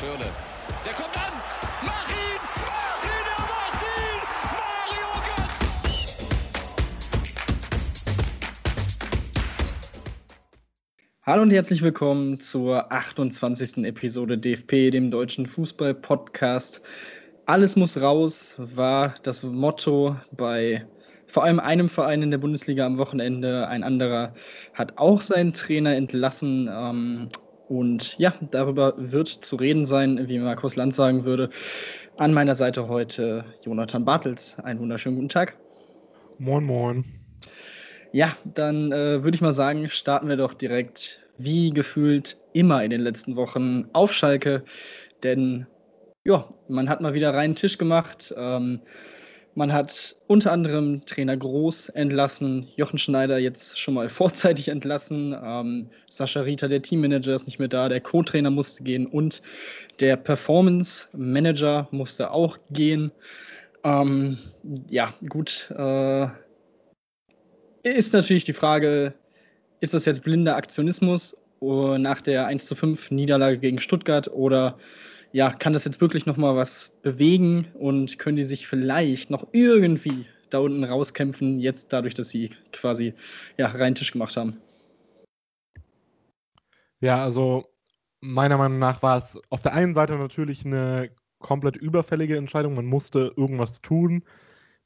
Schirle. Der kommt an! Mach ihn! Mach ihn! Er macht ihn! Mario Götze! Hallo und herzlich willkommen zur 28. Episode DFP, dem deutschen Fußball-Podcast. Alles muss raus war das Motto bei vor allem einem Verein in der Bundesliga am Wochenende. Ein anderer hat auch seinen Trainer entlassen. Ähm, und ja, darüber wird zu reden sein, wie Markus Land sagen würde. An meiner Seite heute Jonathan Bartels. Einen wunderschönen guten Tag. Moin, moin. Ja, dann äh, würde ich mal sagen, starten wir doch direkt, wie gefühlt immer in den letzten Wochen, auf Schalke. Denn ja, man hat mal wieder reinen Tisch gemacht. Ähm, man hat unter anderem Trainer Groß entlassen, Jochen Schneider jetzt schon mal vorzeitig entlassen, ähm, Sascha Rita, der Teammanager, ist nicht mehr da, der Co-Trainer musste gehen und der Performance Manager musste auch gehen. Ähm, ja, gut. Äh, ist natürlich die Frage, ist das jetzt blinder Aktionismus nach der 1 zu 5 Niederlage gegen Stuttgart oder ja, kann das jetzt wirklich noch mal was bewegen und können die sich vielleicht noch irgendwie da unten rauskämpfen, jetzt dadurch, dass sie quasi ja, rein Tisch gemacht haben? Ja, also meiner Meinung nach war es auf der einen Seite natürlich eine komplett überfällige Entscheidung. Man musste irgendwas tun.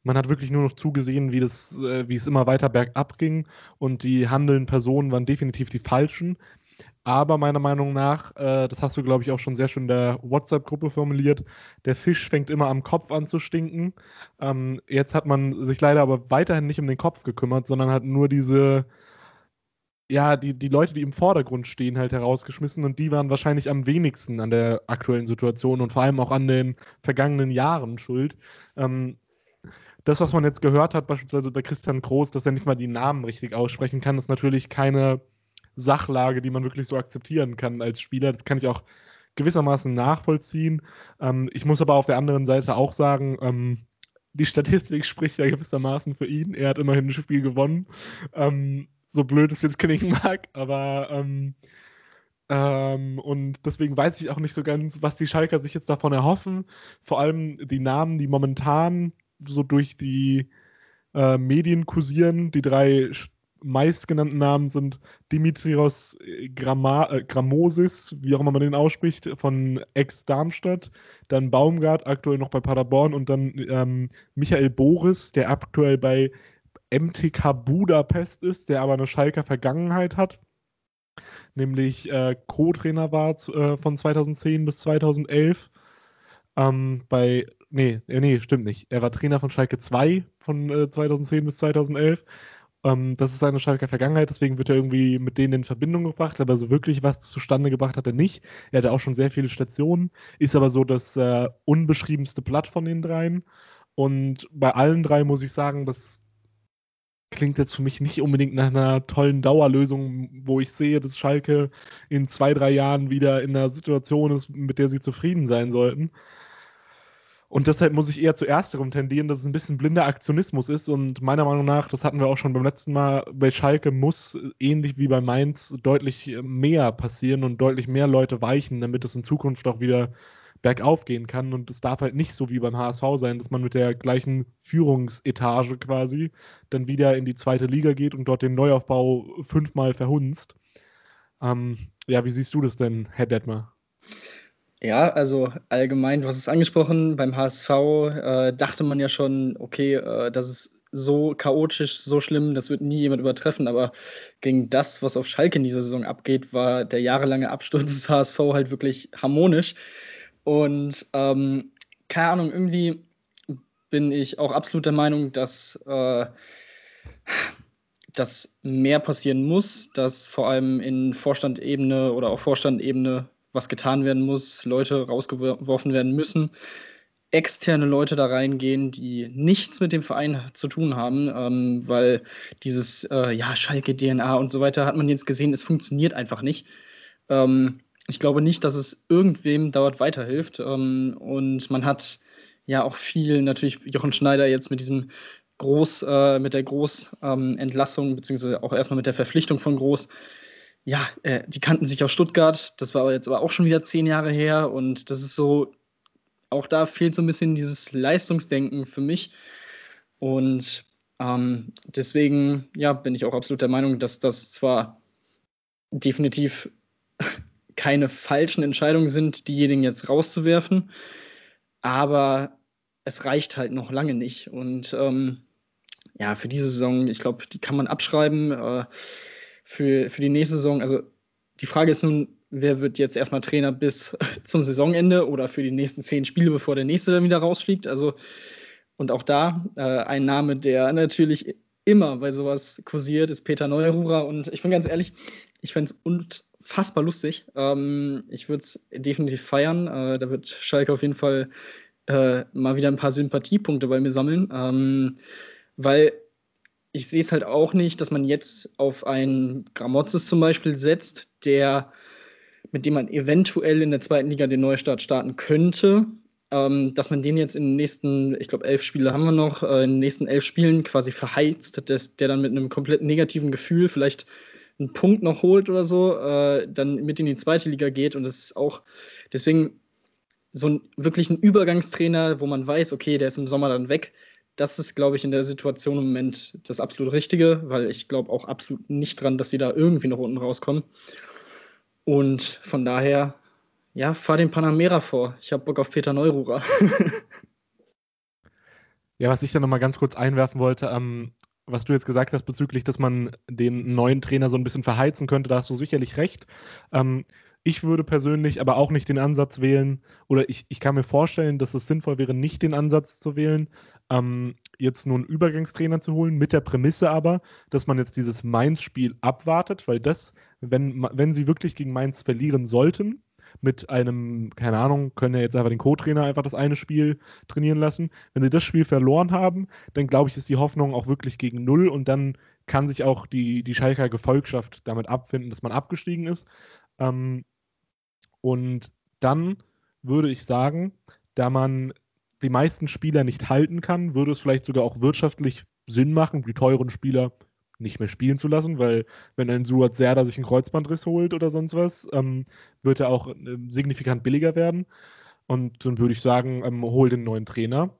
Man hat wirklich nur noch zugesehen, wie, das, äh, wie es immer weiter bergab ging und die handelnden Personen waren definitiv die falschen. Aber meiner Meinung nach, äh, das hast du, glaube ich, auch schon sehr schön in der WhatsApp-Gruppe formuliert, der Fisch fängt immer am Kopf an zu stinken. Ähm, jetzt hat man sich leider aber weiterhin nicht um den Kopf gekümmert, sondern hat nur diese, ja, die, die Leute, die im Vordergrund stehen, halt herausgeschmissen und die waren wahrscheinlich am wenigsten an der aktuellen Situation und vor allem auch an den vergangenen Jahren schuld. Ähm, das, was man jetzt gehört hat, beispielsweise bei Christian Groß, dass er nicht mal die Namen richtig aussprechen kann, ist natürlich keine Sachlage, die man wirklich so akzeptieren kann als Spieler. Das kann ich auch gewissermaßen nachvollziehen. Ähm, ich muss aber auf der anderen Seite auch sagen, ähm, die Statistik spricht ja gewissermaßen für ihn. Er hat immerhin ein Spiel gewonnen. Ähm, so blöd es jetzt klingen mag, aber ähm, ähm, und deswegen weiß ich auch nicht so ganz, was die Schalker sich jetzt davon erhoffen. Vor allem die Namen, die momentan so durch die äh, Medien kursieren, die drei meistgenannten Namen sind Dimitrios Gramma, äh, Grammosis, wie auch immer man den ausspricht, von Ex-Darmstadt, dann Baumgart, aktuell noch bei Paderborn und dann ähm, Michael Boris, der aktuell bei MTK Budapest ist, der aber eine Schalker Vergangenheit hat, nämlich äh, Co-Trainer war äh, von 2010 bis 2011. Ähm, bei, nee, äh, nee, stimmt nicht. Er war Trainer von Schalke 2 von äh, 2010 bis 2011 ähm, das ist seine Schalker Vergangenheit, deswegen wird er irgendwie mit denen in Verbindung gebracht, aber so wirklich was zustande gebracht hat er nicht. Er hatte auch schon sehr viele Stationen, ist aber so das äh, unbeschriebenste Blatt von den dreien. Und bei allen drei muss ich sagen, das klingt jetzt für mich nicht unbedingt nach einer tollen Dauerlösung, wo ich sehe, dass Schalke in zwei, drei Jahren wieder in einer Situation ist, mit der sie zufrieden sein sollten. Und deshalb muss ich eher zu ersterem tendieren, dass es ein bisschen blinder Aktionismus ist. Und meiner Meinung nach, das hatten wir auch schon beim letzten Mal, bei Schalke muss ähnlich wie bei Mainz deutlich mehr passieren und deutlich mehr Leute weichen, damit es in Zukunft auch wieder bergauf gehen kann. Und es darf halt nicht so wie beim HSV sein, dass man mit der gleichen Führungsetage quasi dann wieder in die zweite Liga geht und dort den Neuaufbau fünfmal verhunzt. Ähm, ja, wie siehst du das denn, Herr Detmer? Ja, also allgemein, du hast es angesprochen, beim HSV äh, dachte man ja schon, okay, äh, das ist so chaotisch, so schlimm, das wird nie jemand übertreffen, aber gegen das, was auf Schalke in dieser Saison abgeht, war der jahrelange Absturz des HSV halt wirklich harmonisch. Und ähm, keine Ahnung, irgendwie bin ich auch absolut der Meinung, dass, äh, dass mehr passieren muss, dass vor allem in Vorstandebene oder auch Vorstandebene was getan werden muss, Leute rausgeworfen werden müssen, externe Leute da reingehen, die nichts mit dem Verein zu tun haben, ähm, weil dieses äh, ja, Schalke-DNA und so weiter hat man jetzt gesehen, es funktioniert einfach nicht. Ähm, ich glaube nicht, dass es irgendwem dort weiterhilft. Ähm, und man hat ja auch viel, natürlich Jochen Schneider jetzt mit diesem Groß, äh, mit der Großentlassung, ähm, beziehungsweise auch erstmal mit der Verpflichtung von Groß, ja, äh, die kannten sich aus Stuttgart. Das war jetzt aber auch schon wieder zehn Jahre her. Und das ist so, auch da fehlt so ein bisschen dieses Leistungsdenken für mich. Und ähm, deswegen, ja, bin ich auch absolut der Meinung, dass das zwar definitiv keine falschen Entscheidungen sind, diejenigen jetzt rauszuwerfen, aber es reicht halt noch lange nicht. Und ähm, ja, für diese Saison, ich glaube, die kann man abschreiben. Äh, für, für die nächste Saison, also die Frage ist nun, wer wird jetzt erstmal Trainer bis zum Saisonende oder für die nächsten zehn Spiele, bevor der nächste dann wieder rausfliegt. Also, und auch da äh, ein Name, der natürlich immer bei sowas kursiert, ist Peter Neururer. Und ich bin ganz ehrlich, ich fände es unfassbar lustig. Ähm, ich würde es definitiv feiern. Äh, da wird Schalke auf jeden Fall äh, mal wieder ein paar Sympathiepunkte bei mir sammeln. Ähm, weil ich sehe es halt auch nicht, dass man jetzt auf einen Gramozis zum Beispiel setzt, der, mit dem man eventuell in der zweiten Liga den Neustart starten könnte. Ähm, dass man den jetzt in den nächsten, ich glaube, elf Spiele haben wir noch, äh, in den nächsten elf Spielen quasi verheizt, dass der dann mit einem komplett negativen Gefühl vielleicht einen Punkt noch holt oder so, äh, dann mit in die zweite Liga geht. Und das ist auch deswegen so wirklich ein Übergangstrainer, wo man weiß, okay, der ist im Sommer dann weg das ist, glaube ich, in der Situation im Moment das absolut Richtige, weil ich glaube auch absolut nicht dran, dass sie da irgendwie noch unten rauskommen. Und von daher, ja, fahr den Panamera vor. Ich habe Bock auf Peter Neururer. ja, was ich da nochmal ganz kurz einwerfen wollte, ähm, was du jetzt gesagt hast bezüglich, dass man den neuen Trainer so ein bisschen verheizen könnte, da hast du sicherlich recht. Ähm, ich würde persönlich aber auch nicht den Ansatz wählen, oder ich, ich kann mir vorstellen, dass es sinnvoll wäre, nicht den Ansatz zu wählen, ähm, jetzt nur einen Übergangstrainer zu holen, mit der Prämisse aber, dass man jetzt dieses Mainz-Spiel abwartet, weil das, wenn, wenn sie wirklich gegen Mainz verlieren sollten, mit einem, keine Ahnung, können ja jetzt einfach den Co-Trainer einfach das eine Spiel trainieren lassen. Wenn sie das Spiel verloren haben, dann glaube ich, ist die Hoffnung auch wirklich gegen Null und dann kann sich auch die, die Schalker Gefolgschaft damit abfinden, dass man abgestiegen ist. Ähm, und dann würde ich sagen, da man die meisten Spieler nicht halten kann, würde es vielleicht sogar auch wirtschaftlich Sinn machen, die teuren Spieler nicht mehr spielen zu lassen, weil wenn ein Suat Serda sich einen Kreuzbandriss holt oder sonst was, ähm, wird er auch äh, signifikant billiger werden. Und dann würde ich sagen, ähm, hol den neuen Trainer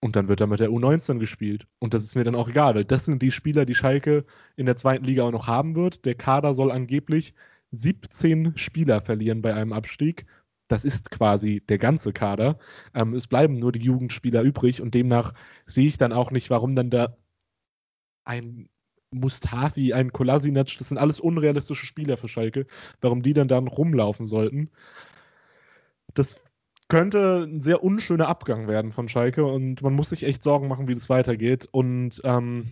und dann wird er mit der U19 gespielt. Und das ist mir dann auch egal, weil das sind die Spieler, die Schalke in der zweiten Liga auch noch haben wird. Der Kader soll angeblich 17 Spieler verlieren bei einem Abstieg. Das ist quasi der ganze Kader. Ähm, es bleiben nur die Jugendspieler übrig und demnach sehe ich dann auch nicht, warum dann da ein Mustafi, ein Kolasinac, das sind alles unrealistische Spieler für Schalke, warum die dann da rumlaufen sollten. Das könnte ein sehr unschöner Abgang werden von Schalke und man muss sich echt Sorgen machen, wie das weitergeht. Und ähm,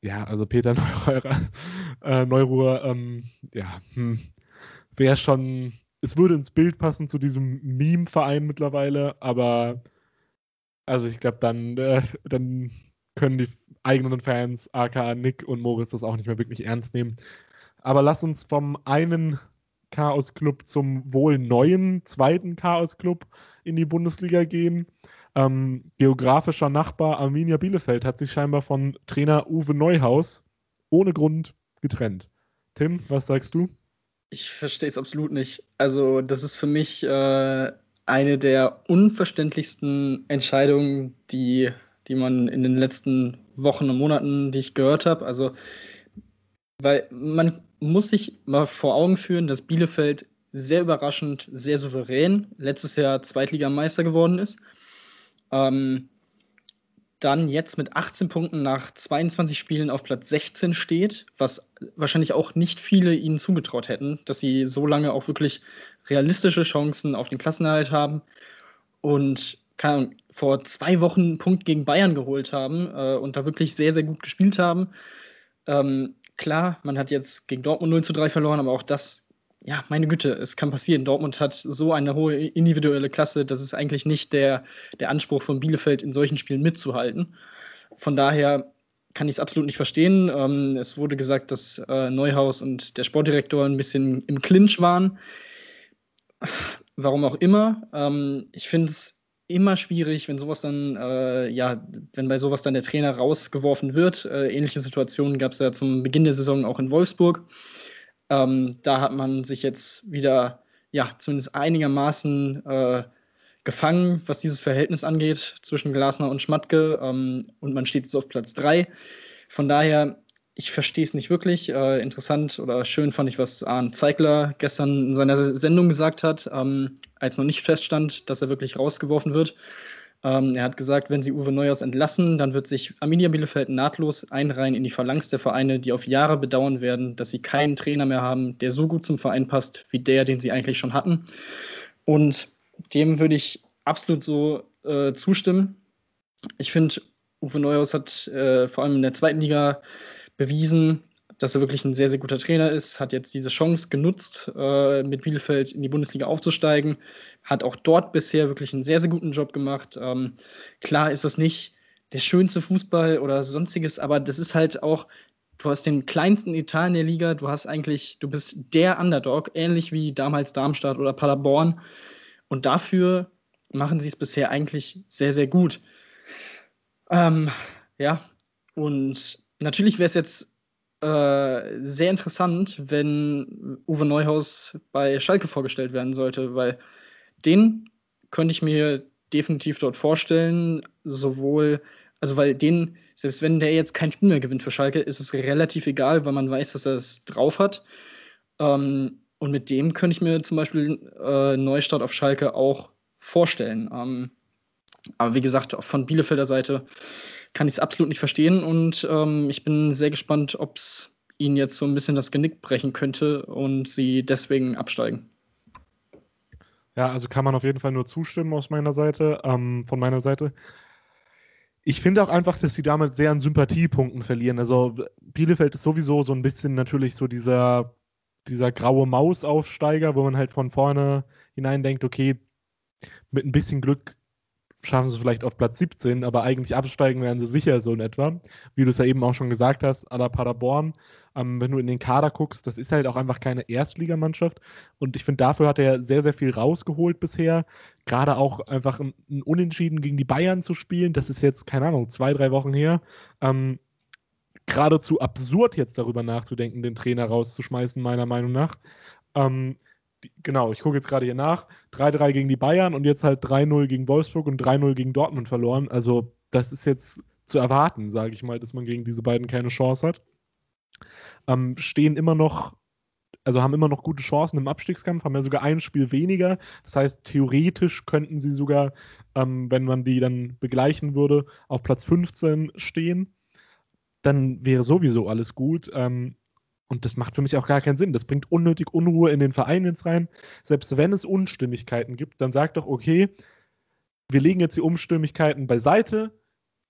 ja, also Peter Neururer, äh, Neuruhr, ähm, ja, hm, wäre schon, es würde ins Bild passen zu diesem Meme-Verein mittlerweile, aber also ich glaube, dann, äh, dann können die eigenen Fans, aka Nick und Moritz, das auch nicht mehr wirklich ernst nehmen. Aber lass uns vom einen Chaos-Club zum wohl neuen zweiten Chaos-Club in die Bundesliga gehen. Ähm, geografischer Nachbar Arminia Bielefeld hat sich scheinbar von Trainer Uwe Neuhaus ohne Grund getrennt. Tim, was sagst du? Ich verstehe es absolut nicht. Also, das ist für mich äh, eine der unverständlichsten Entscheidungen, die, die man in den letzten Wochen und Monaten, die ich gehört habe. Also, weil man muss sich mal vor Augen führen, dass Bielefeld sehr überraschend, sehr souverän letztes Jahr Zweitligameister geworden ist ähm, dann jetzt mit 18 Punkten nach 22 Spielen auf Platz 16 steht, was wahrscheinlich auch nicht viele ihnen zugetraut hätten, dass sie so lange auch wirklich realistische Chancen auf den Klassenerhalt haben und kann, vor zwei Wochen einen Punkt gegen Bayern geholt haben äh, und da wirklich sehr, sehr gut gespielt haben. Ähm, klar, man hat jetzt gegen Dortmund 0 zu 3 verloren, aber auch das ja, meine Güte, es kann passieren. Dortmund hat so eine hohe individuelle Klasse, das ist eigentlich nicht der, der Anspruch von Bielefeld, in solchen Spielen mitzuhalten. Von daher kann ich es absolut nicht verstehen. Ähm, es wurde gesagt, dass äh, Neuhaus und der Sportdirektor ein bisschen im Clinch waren. Warum auch immer. Ähm, ich finde es immer schwierig, wenn sowas dann, äh, ja, wenn bei sowas dann der Trainer rausgeworfen wird. Äh, ähnliche Situationen gab es ja zum Beginn der Saison auch in Wolfsburg. Ähm, da hat man sich jetzt wieder, ja, zumindest einigermaßen äh, gefangen, was dieses Verhältnis angeht zwischen Glasner und Schmatke. Ähm, und man steht jetzt auf Platz 3. Von daher, ich verstehe es nicht wirklich. Äh, interessant oder schön fand ich, was Arne Zeigler gestern in seiner Sendung gesagt hat, ähm, als noch nicht feststand, dass er wirklich rausgeworfen wird. Ähm, er hat gesagt, wenn sie Uwe Neuers entlassen, dann wird sich Arminia Bielefeld nahtlos einreihen in die Phalanx der Vereine, die auf Jahre bedauern werden, dass sie keinen Trainer mehr haben, der so gut zum Verein passt wie der, den sie eigentlich schon hatten. Und dem würde ich absolut so äh, zustimmen. Ich finde, Uwe Neuhaus hat äh, vor allem in der zweiten Liga bewiesen, dass er wirklich ein sehr, sehr guter Trainer ist, hat jetzt diese Chance genutzt, äh, mit Bielefeld in die Bundesliga aufzusteigen, hat auch dort bisher wirklich einen sehr, sehr guten Job gemacht. Ähm, klar ist das nicht der schönste Fußball oder sonstiges, aber das ist halt auch, du hast den kleinsten Etat in der Liga, du hast eigentlich, du bist der Underdog, ähnlich wie damals Darmstadt oder Paderborn. Und dafür machen sie es bisher eigentlich sehr, sehr gut. Ähm, ja, und natürlich wäre es jetzt äh, sehr interessant, wenn Uwe Neuhaus bei Schalke vorgestellt werden sollte, weil den könnte ich mir definitiv dort vorstellen, sowohl, also weil den, selbst wenn der jetzt kein Spiel mehr gewinnt für Schalke, ist es relativ egal, weil man weiß, dass er es drauf hat. Ähm, und mit dem könnte ich mir zum Beispiel äh, Neustart auf Schalke auch vorstellen. Ähm, aber wie gesagt, von Bielefelder Seite kann ich es absolut nicht verstehen und ähm, ich bin sehr gespannt, ob es ihnen jetzt so ein bisschen das Genick brechen könnte und sie deswegen absteigen. Ja, also kann man auf jeden Fall nur zustimmen aus meiner Seite, ähm, von meiner Seite. Ich finde auch einfach, dass sie damit sehr an Sympathiepunkten verlieren. Also Bielefeld ist sowieso so ein bisschen natürlich so dieser, dieser graue Mausaufsteiger, wo man halt von vorne hinein denkt, okay, mit ein bisschen Glück schaffen sie vielleicht auf Platz 17, aber eigentlich absteigen werden sie sicher so in etwa. Wie du es ja eben auch schon gesagt hast, à la Paderborn, ähm, wenn du in den Kader guckst, das ist halt auch einfach keine Erstligamannschaft. Und ich finde, dafür hat er sehr, sehr viel rausgeholt bisher. Gerade auch einfach ein, ein, Unentschieden gegen die Bayern zu spielen, das ist jetzt, keine Ahnung, zwei, drei Wochen her. Ähm, geradezu absurd jetzt darüber nachzudenken, den Trainer rauszuschmeißen, meiner Meinung nach. Ähm, genau, ich gucke jetzt gerade hier nach. 3-3 gegen die Bayern und jetzt halt 3-0 gegen Wolfsburg und 3-0 gegen Dortmund verloren. Also, das ist jetzt zu erwarten, sage ich mal, dass man gegen diese beiden keine Chance hat. Ähm, stehen immer noch, also haben immer noch gute Chancen im Abstiegskampf, haben ja sogar ein Spiel weniger. Das heißt, theoretisch könnten sie sogar, ähm, wenn man die dann begleichen würde, auf Platz 15 stehen. Dann wäre sowieso alles gut. Ähm, und das macht für mich auch gar keinen Sinn. Das bringt unnötig Unruhe in den Verein jetzt rein. Selbst wenn es Unstimmigkeiten gibt, dann sagt doch, okay, wir legen jetzt die Unstimmigkeiten beiseite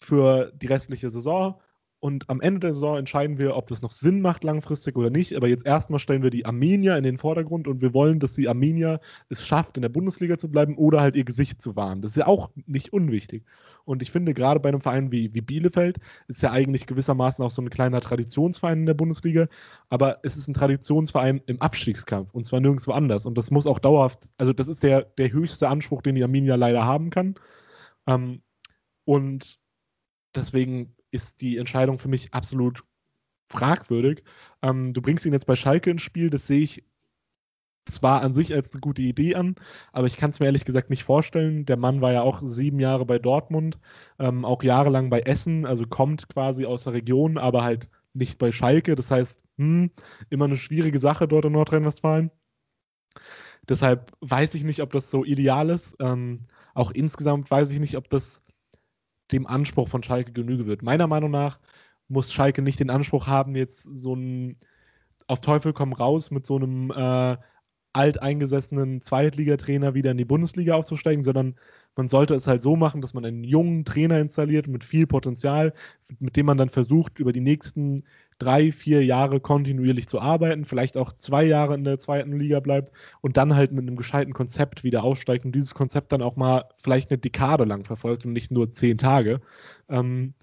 für die restliche Saison und am Ende der Saison entscheiden wir, ob das noch Sinn macht langfristig oder nicht. Aber jetzt erstmal stellen wir die Armenier in den Vordergrund und wir wollen, dass die Armenier es schafft, in der Bundesliga zu bleiben oder halt ihr Gesicht zu wahren. Das ist ja auch nicht unwichtig. Und ich finde, gerade bei einem Verein wie, wie Bielefeld ist ja eigentlich gewissermaßen auch so ein kleiner Traditionsverein in der Bundesliga. Aber es ist ein Traditionsverein im Abstiegskampf und zwar nirgendwo anders. Und das muss auch dauerhaft, also das ist der, der höchste Anspruch, den die Armenier leider haben kann. Ähm, und deswegen ist die Entscheidung für mich absolut fragwürdig. Ähm, du bringst ihn jetzt bei Schalke ins Spiel, das sehe ich zwar an sich als eine gute Idee an, aber ich kann es mir ehrlich gesagt nicht vorstellen. Der Mann war ja auch sieben Jahre bei Dortmund, ähm, auch jahrelang bei Essen, also kommt quasi aus der Region, aber halt nicht bei Schalke. Das heißt, hm, immer eine schwierige Sache dort in Nordrhein-Westfalen. Deshalb weiß ich nicht, ob das so ideal ist. Ähm, auch insgesamt weiß ich nicht, ob das dem Anspruch von Schalke Genüge wird. Meiner Meinung nach muss Schalke nicht den Anspruch haben, jetzt so ein auf Teufel komm raus mit so einem äh, alteingesessenen Zweitligatrainer wieder in die Bundesliga aufzusteigen, sondern man sollte es halt so machen, dass man einen jungen Trainer installiert mit viel Potenzial, mit dem man dann versucht, über die nächsten drei, vier Jahre kontinuierlich zu arbeiten, vielleicht auch zwei Jahre in der zweiten Liga bleibt und dann halt mit einem gescheiten Konzept wieder aussteigt und dieses Konzept dann auch mal vielleicht eine Dekade lang verfolgt und nicht nur zehn Tage. Ähm,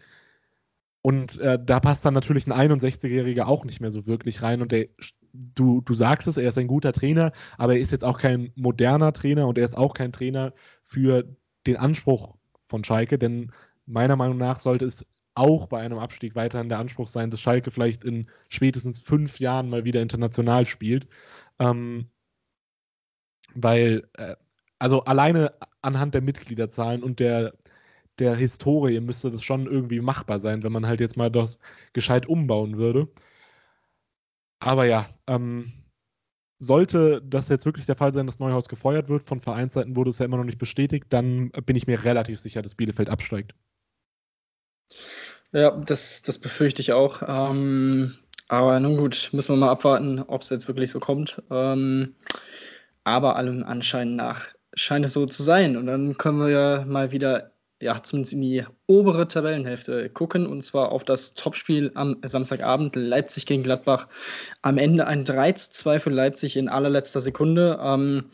und äh, da passt dann natürlich ein 61-Jähriger auch nicht mehr so wirklich rein und der du, du sagst es, er ist ein guter Trainer, aber er ist jetzt auch kein moderner Trainer und er ist auch kein Trainer für den Anspruch von Schalke, denn meiner Meinung nach sollte es auch bei einem Abstieg weiterhin der Anspruch sein, dass Schalke vielleicht in spätestens fünf Jahren mal wieder international spielt. Ähm, weil, äh, also alleine anhand der Mitgliederzahlen und der, der Historie müsste das schon irgendwie machbar sein, wenn man halt jetzt mal das gescheit umbauen würde. Aber ja, ähm, sollte das jetzt wirklich der Fall sein, dass Neuhaus gefeuert wird, von Vereinsseiten wurde es ja immer noch nicht bestätigt, dann bin ich mir relativ sicher, dass Bielefeld absteigt. Ja, das, das befürchte ich auch. Ähm, aber nun gut, müssen wir mal abwarten, ob es jetzt wirklich so kommt. Ähm, aber allem Anschein nach scheint es so zu sein. Und dann können wir ja mal wieder ja, zumindest in die obere Tabellenhälfte gucken, und zwar auf das Topspiel am Samstagabend, Leipzig gegen Gladbach. Am Ende ein 3 zu 2 für Leipzig in allerletzter Sekunde. Ähm,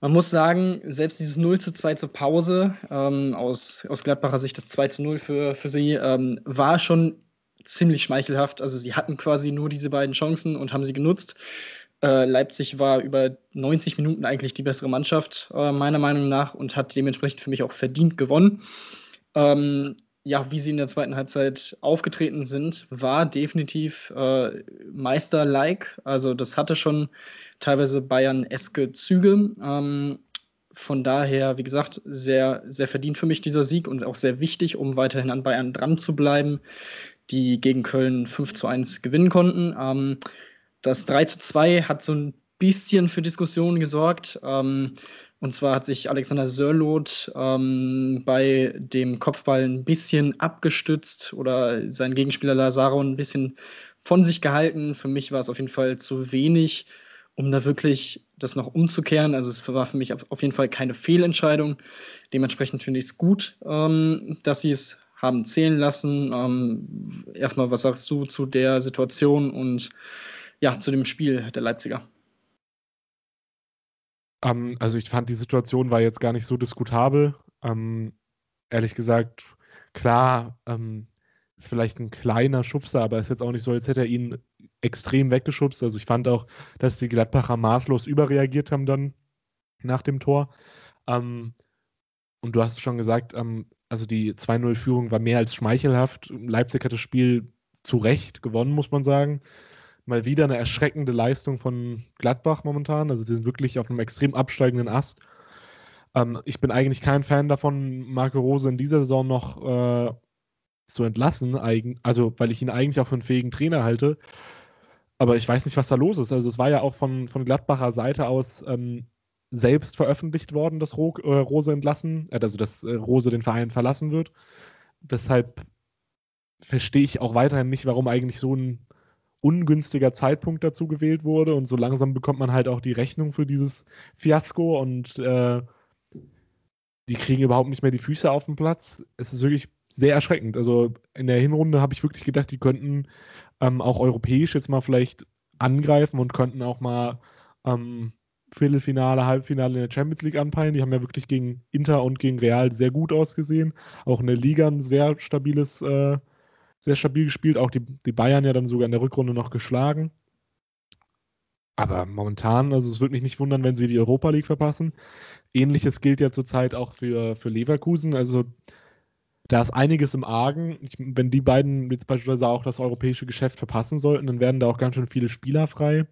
man muss sagen, selbst dieses 0 zu 2 zur Pause, ähm, aus, aus Gladbacher Sicht das 2 zu 0 für, für sie, ähm, war schon ziemlich schmeichelhaft. Also sie hatten quasi nur diese beiden Chancen und haben sie genutzt. Äh, Leipzig war über 90 Minuten eigentlich die bessere Mannschaft, äh, meiner Meinung nach, und hat dementsprechend für mich auch verdient gewonnen. Ähm, ja, wie sie in der zweiten Halbzeit aufgetreten sind, war definitiv äh, Meister-like. Also das hatte schon teilweise Bayern-eske Züge. Ähm, von daher, wie gesagt, sehr, sehr verdient für mich dieser Sieg und auch sehr wichtig, um weiterhin an Bayern dran zu bleiben, die gegen Köln 5 zu 1 gewinnen konnten. Ähm, das 3 zu 2 hat so ein bisschen für Diskussionen gesorgt. Ähm, und zwar hat sich Alexander Sörloth ähm, bei dem Kopfball ein bisschen abgestützt oder sein Gegenspieler Lazaro ein bisschen von sich gehalten. Für mich war es auf jeden Fall zu wenig, um da wirklich das noch umzukehren. Also es war für mich auf jeden Fall keine Fehlentscheidung. Dementsprechend finde ich es gut, ähm, dass sie es haben zählen lassen. Ähm, erstmal, was sagst du zu der Situation und ja, zu dem Spiel der Leipziger? Ähm, also ich fand, die Situation war jetzt gar nicht so diskutabel. Ähm, ehrlich gesagt, klar, ähm, ist vielleicht ein kleiner Schubser, aber ist jetzt auch nicht so, als hätte er ihn extrem weggeschubst. Also ich fand auch, dass die Gladbacher maßlos überreagiert haben dann nach dem Tor. Ähm, und du hast schon gesagt, ähm, also die 2-0-Führung war mehr als schmeichelhaft. Leipzig hat das Spiel zu Recht gewonnen, muss man sagen mal wieder eine erschreckende Leistung von Gladbach momentan. Also die sind wirklich auf einem extrem absteigenden Ast. Ähm, ich bin eigentlich kein Fan davon, Marco Rose in dieser Saison noch äh, zu entlassen, also weil ich ihn eigentlich auch für einen fähigen Trainer halte. Aber ich weiß nicht, was da los ist. Also es war ja auch von, von Gladbacher Seite aus ähm, selbst veröffentlicht worden, dass Ro äh, Rose entlassen, äh, also dass äh, Rose den Verein verlassen wird. Deshalb verstehe ich auch weiterhin nicht, warum eigentlich so ein ungünstiger Zeitpunkt dazu gewählt wurde und so langsam bekommt man halt auch die Rechnung für dieses Fiasko und äh, die kriegen überhaupt nicht mehr die Füße auf den Platz. Es ist wirklich sehr erschreckend. Also in der Hinrunde habe ich wirklich gedacht, die könnten ähm, auch europäisch jetzt mal vielleicht angreifen und könnten auch mal ähm, Viertelfinale, Halbfinale in der Champions League anpeilen. Die haben ja wirklich gegen Inter und gegen Real sehr gut ausgesehen. Auch in der Liga ein sehr stabiles äh, sehr stabil gespielt. Auch die, die Bayern ja dann sogar in der Rückrunde noch geschlagen. Aber momentan, also es würde mich nicht wundern, wenn sie die Europa League verpassen. Ähnliches gilt ja zurzeit auch für, für Leverkusen. Also da ist einiges im Argen. Ich, wenn die beiden jetzt beispielsweise auch das europäische Geschäft verpassen sollten, dann werden da auch ganz schön viele Spieler frei.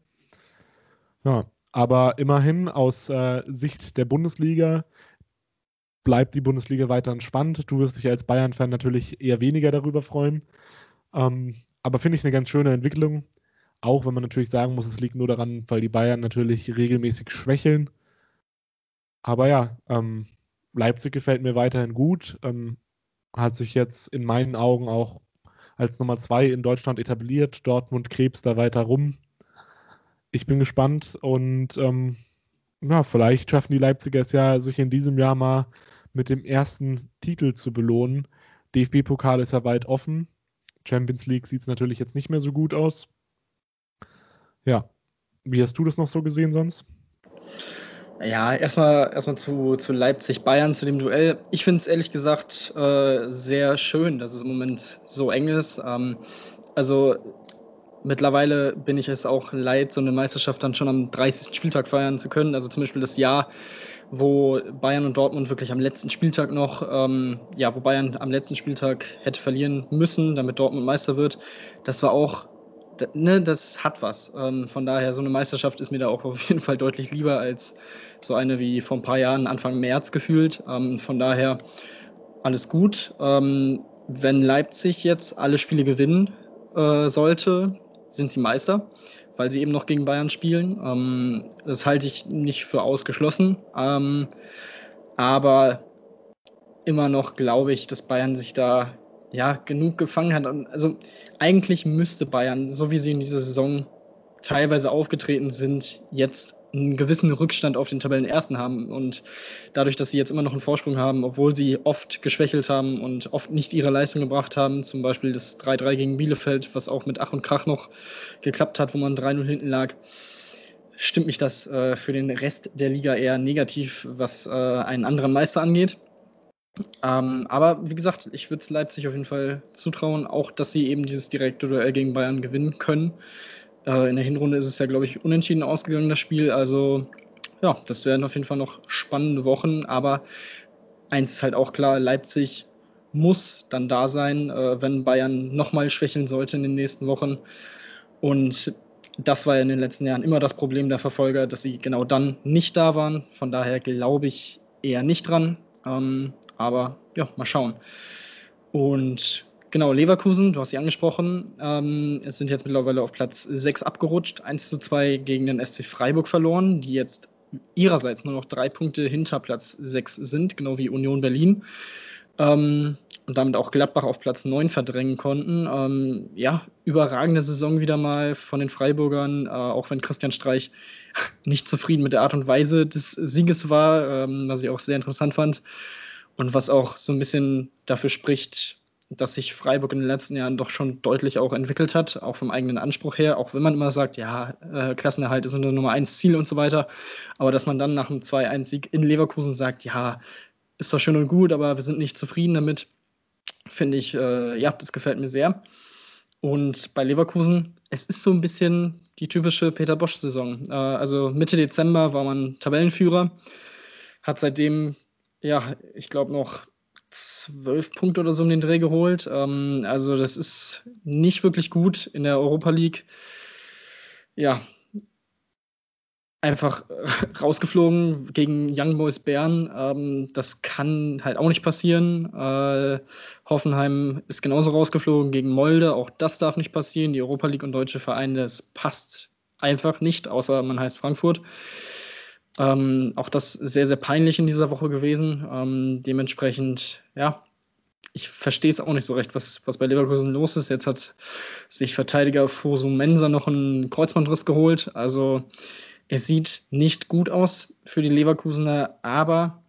Ja, aber immerhin aus äh, Sicht der Bundesliga bleibt die Bundesliga weiterhin spannend. Du wirst dich als Bayern-Fan natürlich eher weniger darüber freuen. Ähm, aber finde ich eine ganz schöne Entwicklung. Auch wenn man natürlich sagen muss, es liegt nur daran, weil die Bayern natürlich regelmäßig schwächeln. Aber ja, ähm, Leipzig gefällt mir weiterhin gut. Ähm, hat sich jetzt in meinen Augen auch als Nummer zwei in Deutschland etabliert. Dortmund krebst da weiter rum. Ich bin gespannt und ähm, ja, vielleicht schaffen die Leipziger es ja, sich in diesem Jahr mal mit dem ersten Titel zu belohnen. DFB-Pokal ist ja weit offen. Champions League sieht es natürlich jetzt nicht mehr so gut aus. Ja, wie hast du das noch so gesehen sonst? Ja, erstmal erstmal zu, zu Leipzig-Bayern, zu dem Duell. Ich finde es ehrlich gesagt äh, sehr schön, dass es im Moment so eng ist. Ähm, also mittlerweile bin ich es auch leid, so eine Meisterschaft dann schon am 30. Spieltag feiern zu können. Also zum Beispiel das Jahr, wo Bayern und Dortmund wirklich am letzten Spieltag noch, ähm, ja, wo Bayern am letzten Spieltag hätte verlieren müssen, damit Dortmund Meister wird. Das war auch, ne, das hat was. Ähm, von daher, so eine Meisterschaft ist mir da auch auf jeden Fall deutlich lieber als so eine wie vor ein paar Jahren, Anfang März gefühlt. Ähm, von daher alles gut. Ähm, wenn Leipzig jetzt alle Spiele gewinnen äh, sollte, sind sie Meister, weil sie eben noch gegen Bayern spielen. Ähm, das halte ich nicht für ausgeschlossen. Ähm, aber immer noch glaube ich, dass Bayern sich da ja genug gefangen hat. Und also eigentlich müsste Bayern, so wie sie in dieser Saison teilweise aufgetreten sind, jetzt einen gewissen Rückstand auf den Tabellenersten haben. Und dadurch, dass sie jetzt immer noch einen Vorsprung haben, obwohl sie oft geschwächelt haben und oft nicht ihre Leistung gebracht haben, zum Beispiel das 3-3 gegen Bielefeld, was auch mit Ach und Krach noch geklappt hat, wo man 3-0 hinten lag, stimmt mich das äh, für den Rest der Liga eher negativ, was äh, einen anderen Meister angeht. Ähm, aber wie gesagt, ich würde es Leipzig auf jeden Fall zutrauen, auch dass sie eben dieses direkte Duell gegen Bayern gewinnen können. Äh, in der Hinrunde ist es ja, glaube ich, unentschieden ausgegangen, das Spiel. Also ja, das werden auf jeden Fall noch spannende Wochen. Aber eins ist halt auch klar, Leipzig muss dann da sein, äh, wenn Bayern nochmal schwächeln sollte in den nächsten Wochen. Und das war ja in den letzten Jahren immer das Problem der Verfolger, dass sie genau dann nicht da waren. Von daher glaube ich eher nicht dran. Ähm, aber ja, mal schauen. Und Genau, Leverkusen, du hast sie angesprochen. Ähm, es sind jetzt mittlerweile auf Platz 6 abgerutscht. 1 zu 2 gegen den SC Freiburg verloren, die jetzt ihrerseits nur noch drei Punkte hinter Platz 6 sind, genau wie Union Berlin. Ähm, und damit auch Gladbach auf Platz 9 verdrängen konnten. Ähm, ja, überragende Saison wieder mal von den Freiburgern, äh, auch wenn Christian Streich nicht zufrieden mit der Art und Weise des Sieges war, ähm, was ich auch sehr interessant fand. Und was auch so ein bisschen dafür spricht, dass sich Freiburg in den letzten Jahren doch schon deutlich auch entwickelt hat, auch vom eigenen Anspruch her, auch wenn man immer sagt, ja, äh, Klassenerhalt ist unser Nummer 1 Ziel und so weiter, aber dass man dann nach einem 2-1-Sieg in Leverkusen sagt, ja, ist doch schön und gut, aber wir sind nicht zufrieden damit, finde ich, äh, ja, das gefällt mir sehr. Und bei Leverkusen, es ist so ein bisschen die typische Peter Bosch-Saison. Äh, also Mitte Dezember war man Tabellenführer, hat seitdem, ja, ich glaube noch zwölf Punkte oder so um den Dreh geholt. Ähm, also das ist nicht wirklich gut in der Europa League. Ja, einfach rausgeflogen gegen Young Boys Bern. Ähm, das kann halt auch nicht passieren. Äh, Hoffenheim ist genauso rausgeflogen gegen Molde. Auch das darf nicht passieren. Die Europa League und deutsche Vereine, das passt einfach nicht, außer man heißt Frankfurt. Ähm, auch das sehr, sehr peinlich in dieser Woche gewesen. Ähm, dementsprechend, ja, ich verstehe es auch nicht so recht, was, was bei Leverkusen los ist. Jetzt hat sich Verteidiger Fosu Mensa noch einen Kreuzbandriss geholt. Also es sieht nicht gut aus für die Leverkusener, aber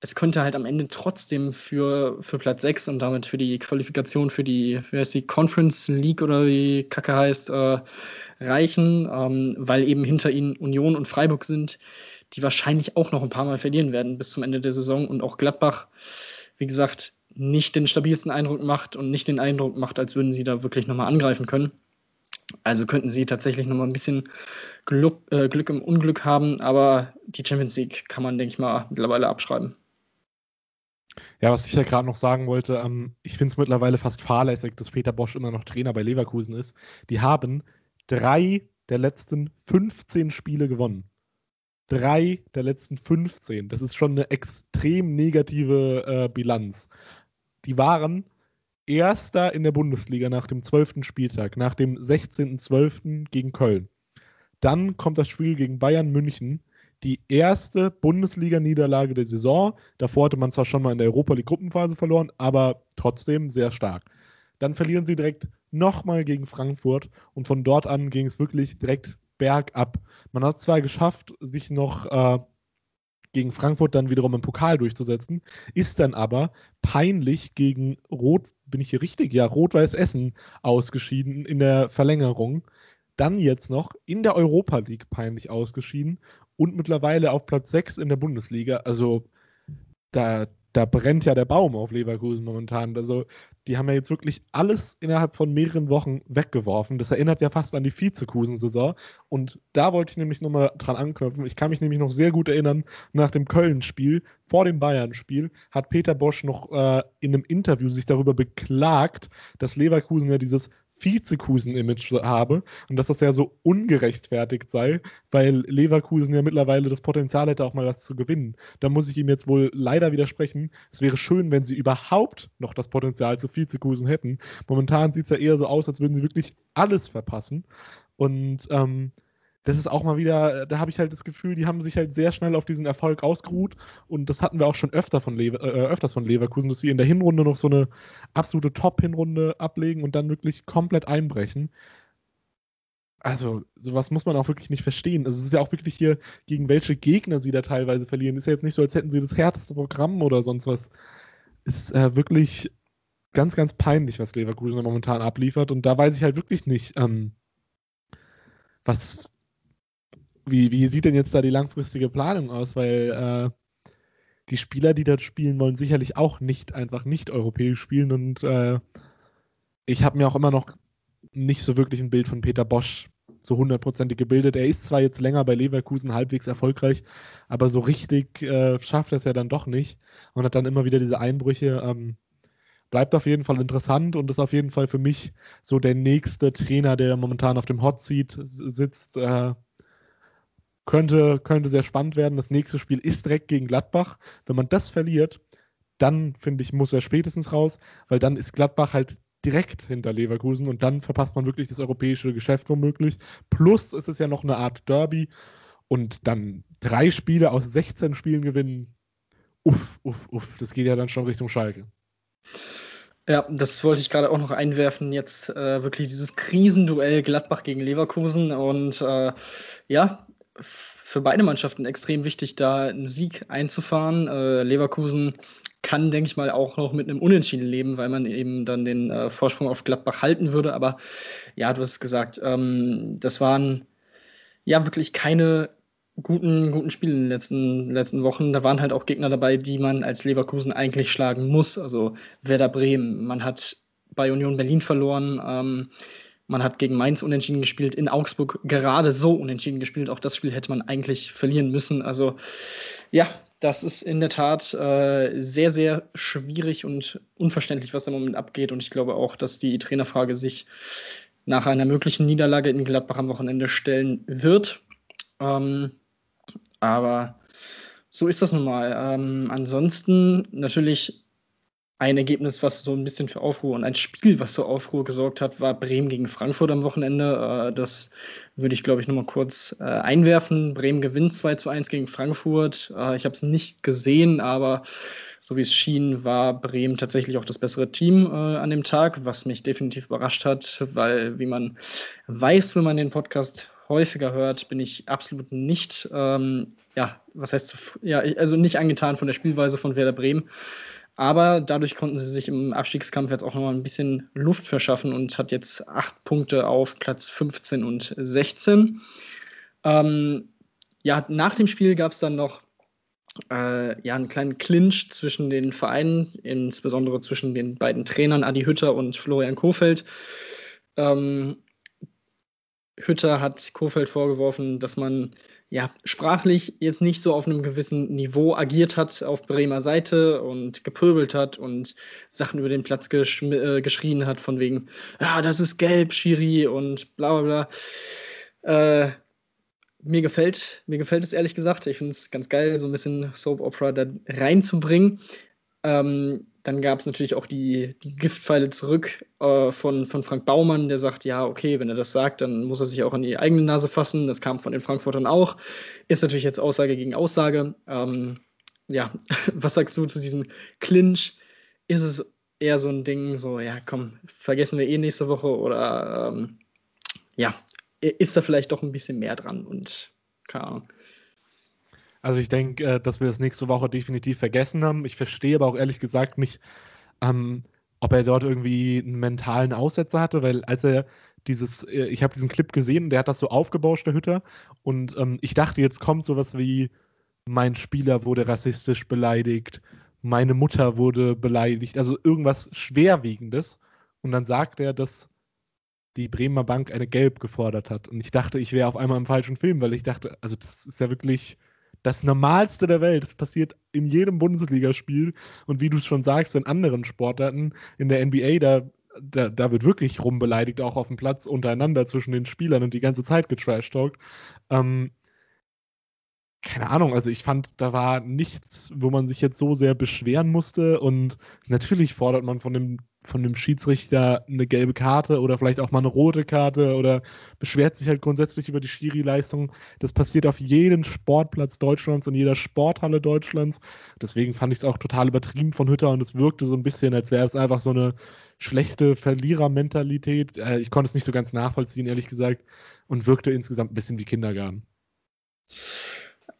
es könnte halt am Ende trotzdem für, für Platz 6 und damit für die Qualifikation für die, wie heißt die, Conference League oder wie Kacke heißt, äh, reichen, ähm, weil eben hinter ihnen Union und Freiburg sind, die wahrscheinlich auch noch ein paar Mal verlieren werden bis zum Ende der Saison und auch Gladbach, wie gesagt, nicht den stabilsten Eindruck macht und nicht den Eindruck macht, als würden sie da wirklich nochmal angreifen können. Also könnten sie tatsächlich nochmal ein bisschen Glück, äh, Glück im Unglück haben, aber die Champions League kann man, denke ich mal, mittlerweile abschreiben. Ja, was ich ja gerade noch sagen wollte, ähm, ich finde es mittlerweile fast fahrlässig, dass Peter Bosch immer noch Trainer bei Leverkusen ist. Die haben drei der letzten 15 Spiele gewonnen drei der letzten 15. Das ist schon eine extrem negative äh, Bilanz. Die waren Erster in der Bundesliga nach dem 12. Spieltag, nach dem 16.12. gegen Köln. Dann kommt das Spiel gegen Bayern München, die erste Bundesliga-Niederlage der Saison. Davor hatte man zwar schon mal in der Europa League-Gruppenphase verloren, aber trotzdem sehr stark. Dann verlieren sie direkt nochmal gegen Frankfurt und von dort an ging es wirklich direkt bergab. Man hat zwar geschafft, sich noch äh, gegen Frankfurt dann wiederum im Pokal durchzusetzen, ist dann aber peinlich gegen Rot, bin ich hier richtig? Ja, Rot-Weiß Essen ausgeschieden in der Verlängerung. Dann jetzt noch in der Europa League peinlich ausgeschieden und mittlerweile auf Platz 6 in der Bundesliga. Also da, da brennt ja der Baum auf Leverkusen momentan. Also die haben ja jetzt wirklich alles innerhalb von mehreren Wochen weggeworfen. Das erinnert ja fast an die Vizekusen-Saison. Und da wollte ich nämlich nochmal dran anknüpfen. Ich kann mich nämlich noch sehr gut erinnern, nach dem Köln-Spiel, vor dem Bayern-Spiel, hat Peter Bosch noch äh, in einem Interview sich darüber beklagt, dass Leverkusen ja dieses Vizekusen-Image habe und dass das ja so ungerechtfertigt sei, weil Leverkusen ja mittlerweile das Potenzial hätte, auch mal was zu gewinnen. Da muss ich ihm jetzt wohl leider widersprechen. Es wäre schön, wenn sie überhaupt noch das Potenzial zu Vizekusen hätten. Momentan sieht es ja eher so aus, als würden sie wirklich alles verpassen. Und ähm, das ist auch mal wieder, da habe ich halt das Gefühl, die haben sich halt sehr schnell auf diesen Erfolg ausgeruht und das hatten wir auch schon öfter von Lever äh, öfters von Leverkusen, dass sie in der Hinrunde noch so eine absolute Top-Hinrunde ablegen und dann wirklich komplett einbrechen. Also, sowas muss man auch wirklich nicht verstehen. Also, es ist ja auch wirklich hier, gegen welche Gegner sie da teilweise verlieren. Ist ja jetzt nicht so, als hätten sie das härteste Programm oder sonst was. Ist äh, wirklich ganz, ganz peinlich, was Leverkusen momentan abliefert. Und da weiß ich halt wirklich nicht, ähm, was, wie, wie sieht denn jetzt da die langfristige Planung aus? Weil äh, die Spieler, die dort spielen, wollen sicherlich auch nicht einfach nicht europäisch spielen. Und äh, ich habe mir auch immer noch nicht so wirklich ein Bild von Peter Bosch so hundertprozentig gebildet. Er ist zwar jetzt länger bei Leverkusen halbwegs erfolgreich, aber so richtig äh, schafft er es ja dann doch nicht und hat dann immer wieder diese Einbrüche. Ähm, bleibt auf jeden Fall interessant und ist auf jeden Fall für mich so der nächste Trainer, der momentan auf dem Hot Seat sitzt. Äh, könnte, könnte sehr spannend werden. Das nächste Spiel ist direkt gegen Gladbach. Wenn man das verliert, dann finde ich, muss er spätestens raus, weil dann ist Gladbach halt direkt hinter Leverkusen und dann verpasst man wirklich das europäische Geschäft womöglich. Plus es ist ja noch eine Art Derby und dann drei Spiele aus 16 Spielen gewinnen. Uff, uff, uff, das geht ja dann schon Richtung Schalke. Ja, das wollte ich gerade auch noch einwerfen. Jetzt äh, wirklich dieses Krisenduell Gladbach gegen Leverkusen und äh, ja, für beide Mannschaften extrem wichtig, da einen Sieg einzufahren. Äh, Leverkusen kann, denke ich mal, auch noch mit einem Unentschieden leben, weil man eben dann den äh, Vorsprung auf Gladbach halten würde. Aber ja, du hast gesagt, ähm, das waren ja wirklich keine guten, guten Spiele in den letzten, letzten Wochen. Da waren halt auch Gegner dabei, die man als Leverkusen eigentlich schlagen muss. Also Werder Bremen, man hat bei Union Berlin verloren. Ähm, man hat gegen Mainz unentschieden gespielt, in Augsburg gerade so unentschieden gespielt. Auch das Spiel hätte man eigentlich verlieren müssen. Also ja, das ist in der Tat äh, sehr, sehr schwierig und unverständlich, was im Moment abgeht. Und ich glaube auch, dass die Trainerfrage sich nach einer möglichen Niederlage in Gladbach am Wochenende stellen wird. Ähm, aber so ist das nun mal. Ähm, ansonsten natürlich ein Ergebnis, was so ein bisschen für Aufruhr und ein Spiel, was für Aufruhr gesorgt hat, war Bremen gegen Frankfurt am Wochenende. Äh, das würde ich, glaube ich, nochmal kurz äh, einwerfen. Bremen gewinnt 2 zu 1 gegen Frankfurt. Äh, ich habe es nicht gesehen, aber so wie es schien, war Bremen tatsächlich auch das bessere Team an dem Tag, was mich definitiv überrascht hat, weil, wie man weiß, wenn man den Podcast häufiger hört, bin ich absolut nicht, ähm, ja, was heißt, ja, also nicht angetan von der Spielweise von Werder Bremen. Aber dadurch konnten sie sich im Abstiegskampf jetzt auch nochmal ein bisschen Luft verschaffen und hat jetzt acht Punkte auf Platz 15 und 16. Ähm, ja, nach dem Spiel gab es dann noch äh, ja, einen kleinen Clinch zwischen den Vereinen, insbesondere zwischen den beiden Trainern Adi Hütter und Florian Kofeld. Ähm, Hütter hat Kofeld vorgeworfen, dass man ja, sprachlich jetzt nicht so auf einem gewissen Niveau agiert hat auf Bremer Seite und gepöbelt hat und Sachen über den Platz gesch äh, geschrien hat, von wegen, ja, das ist gelb, Schiri und bla bla bla. Äh, mir gefällt, mir gefällt es ehrlich gesagt. Ich finde es ganz geil, so ein bisschen Soap Opera da reinzubringen. Ähm, dann gab es natürlich auch die, die Giftpfeile zurück äh, von, von Frank Baumann, der sagt, ja, okay, wenn er das sagt, dann muss er sich auch an die eigene Nase fassen. Das kam von den Frankfurtern auch. Ist natürlich jetzt Aussage gegen Aussage. Ähm, ja, was sagst du zu diesem Clinch? Ist es eher so ein Ding, so, ja, komm, vergessen wir eh nächste Woche oder ähm, ja, ist da vielleicht doch ein bisschen mehr dran und keine Ahnung. Also ich denke, äh, dass wir das nächste Woche definitiv vergessen haben. Ich verstehe aber auch ehrlich gesagt nicht, ähm, ob er dort irgendwie einen mentalen Aussetzer hatte, weil als er dieses, äh, ich habe diesen Clip gesehen, der hat das so aufgebauscht, der Hütter, und ähm, ich dachte, jetzt kommt sowas wie, mein Spieler wurde rassistisch beleidigt, meine Mutter wurde beleidigt, also irgendwas Schwerwiegendes. Und dann sagt er, dass die Bremer Bank eine Gelb gefordert hat. Und ich dachte, ich wäre auf einmal im falschen Film, weil ich dachte, also das ist ja wirklich das Normalste der Welt. Das passiert in jedem Bundesligaspiel. Und wie du es schon sagst, in anderen Sportarten, in der NBA, da, da, da wird wirklich rumbeleidigt, auch auf dem Platz untereinander zwischen den Spielern und die ganze Zeit getrashtalkt. Ähm, keine Ahnung, also ich fand, da war nichts, wo man sich jetzt so sehr beschweren musste. Und natürlich fordert man von dem, von dem Schiedsrichter eine gelbe Karte oder vielleicht auch mal eine rote Karte oder beschwert sich halt grundsätzlich über die Schiri-Leistung. Das passiert auf jedem Sportplatz Deutschlands und jeder Sporthalle Deutschlands. Deswegen fand ich es auch total übertrieben von Hütter und es wirkte so ein bisschen, als wäre es einfach so eine schlechte Verlierermentalität. Äh, ich konnte es nicht so ganz nachvollziehen, ehrlich gesagt, und wirkte insgesamt ein bisschen wie Kindergarten.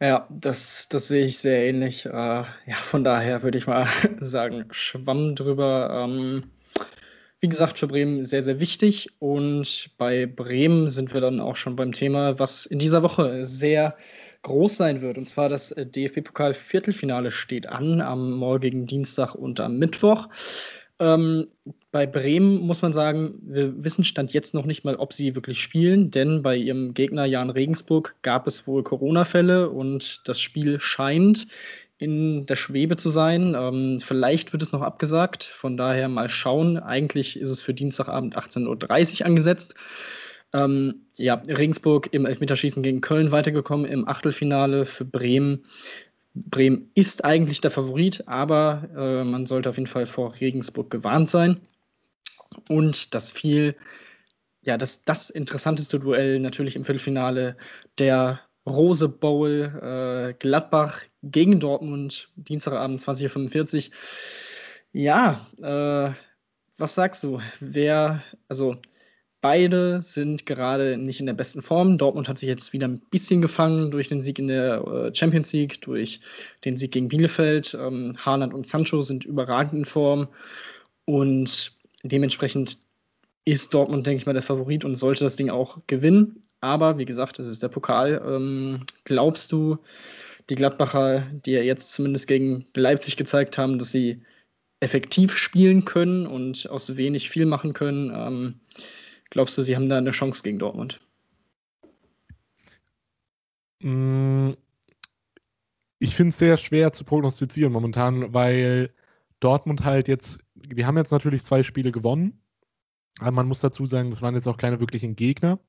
Ja, das, das sehe ich sehr ähnlich. Äh, ja, von daher würde ich mal sagen, Schwamm drüber. Ähm, wie gesagt, für Bremen sehr, sehr wichtig. Und bei Bremen sind wir dann auch schon beim Thema, was in dieser Woche sehr groß sein wird. Und zwar das DFB-Pokal-Viertelfinale steht an am morgigen Dienstag und am Mittwoch. Ähm, bei Bremen muss man sagen, wir wissen Stand jetzt noch nicht mal, ob sie wirklich spielen, denn bei ihrem Gegner Jan Regensburg gab es wohl Corona-Fälle und das Spiel scheint in der Schwebe zu sein. Ähm, vielleicht wird es noch abgesagt, von daher mal schauen. Eigentlich ist es für Dienstagabend 18.30 Uhr angesetzt. Ähm, ja, Regensburg im Elfmeterschießen gegen Köln weitergekommen im Achtelfinale für Bremen Bremen ist eigentlich der Favorit, aber äh, man sollte auf jeden Fall vor Regensburg gewarnt sein. Und das viel, ja, das, das interessanteste Duell natürlich im Viertelfinale, der Rose Bowl äh, Gladbach gegen Dortmund, Dienstagabend 20.45 Uhr. Ja, äh, was sagst du? Wer, also Beide sind gerade nicht in der besten Form. Dortmund hat sich jetzt wieder ein bisschen gefangen durch den Sieg in der äh, Champions League, durch den Sieg gegen Bielefeld. Ähm, Haaland und Sancho sind überragend in Form und dementsprechend ist Dortmund, denke ich mal, der Favorit und sollte das Ding auch gewinnen. Aber wie gesagt, es ist der Pokal. Ähm, glaubst du, die Gladbacher, die ja jetzt zumindest gegen Leipzig gezeigt haben, dass sie effektiv spielen können und aus wenig viel machen können, ähm, Glaubst du, sie haben da eine Chance gegen Dortmund? Mm, ich finde es sehr schwer zu prognostizieren momentan, weil Dortmund halt jetzt, die haben jetzt natürlich zwei Spiele gewonnen, aber man muss dazu sagen, das waren jetzt auch keine wirklichen Gegner.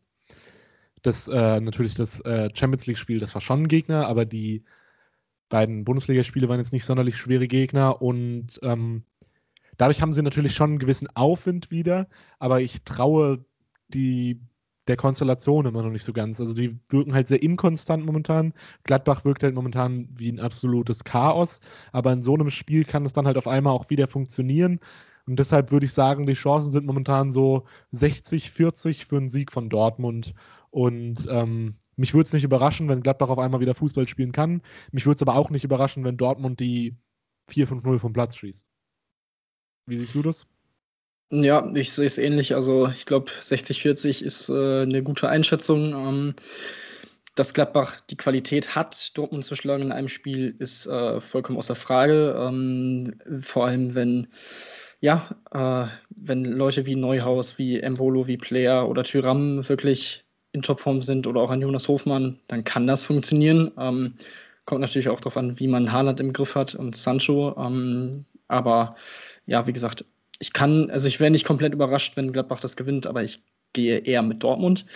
Das äh, natürlich das äh, Champions League-Spiel, das war schon ein Gegner, aber die beiden Bundesligaspiele waren jetzt nicht sonderlich schwere Gegner und ähm, dadurch haben sie natürlich schon einen gewissen Aufwind wieder, aber ich traue die der Konstellation immer noch nicht so ganz. Also die wirken halt sehr inkonstant momentan. Gladbach wirkt halt momentan wie ein absolutes Chaos, aber in so einem Spiel kann es dann halt auf einmal auch wieder funktionieren. Und deshalb würde ich sagen, die Chancen sind momentan so 60, 40 für einen Sieg von Dortmund. Und ähm, mich würde es nicht überraschen, wenn Gladbach auf einmal wieder Fußball spielen kann. Mich würde es aber auch nicht überraschen, wenn Dortmund die 4-5-0 vom Platz schießt. Wie siehst du das? Ja, ich sehe es ähnlich. Also ich glaube, 60-40 ist äh, eine gute Einschätzung. Ähm, dass Gladbach die Qualität hat, Dortmund zu schlagen in einem Spiel, ist äh, vollkommen außer Frage. Ähm, vor allem, wenn, ja, äh, wenn Leute wie Neuhaus, wie Embolo, wie Player oder Tyram wirklich in Topform sind oder auch ein Jonas Hofmann, dann kann das funktionieren. Ähm, kommt natürlich auch darauf an, wie man Haaland im Griff hat und Sancho. Ähm, aber ja, wie gesagt, ich kann, also ich wäre nicht komplett überrascht, wenn Gladbach das gewinnt, aber ich gehe eher mit Dortmund.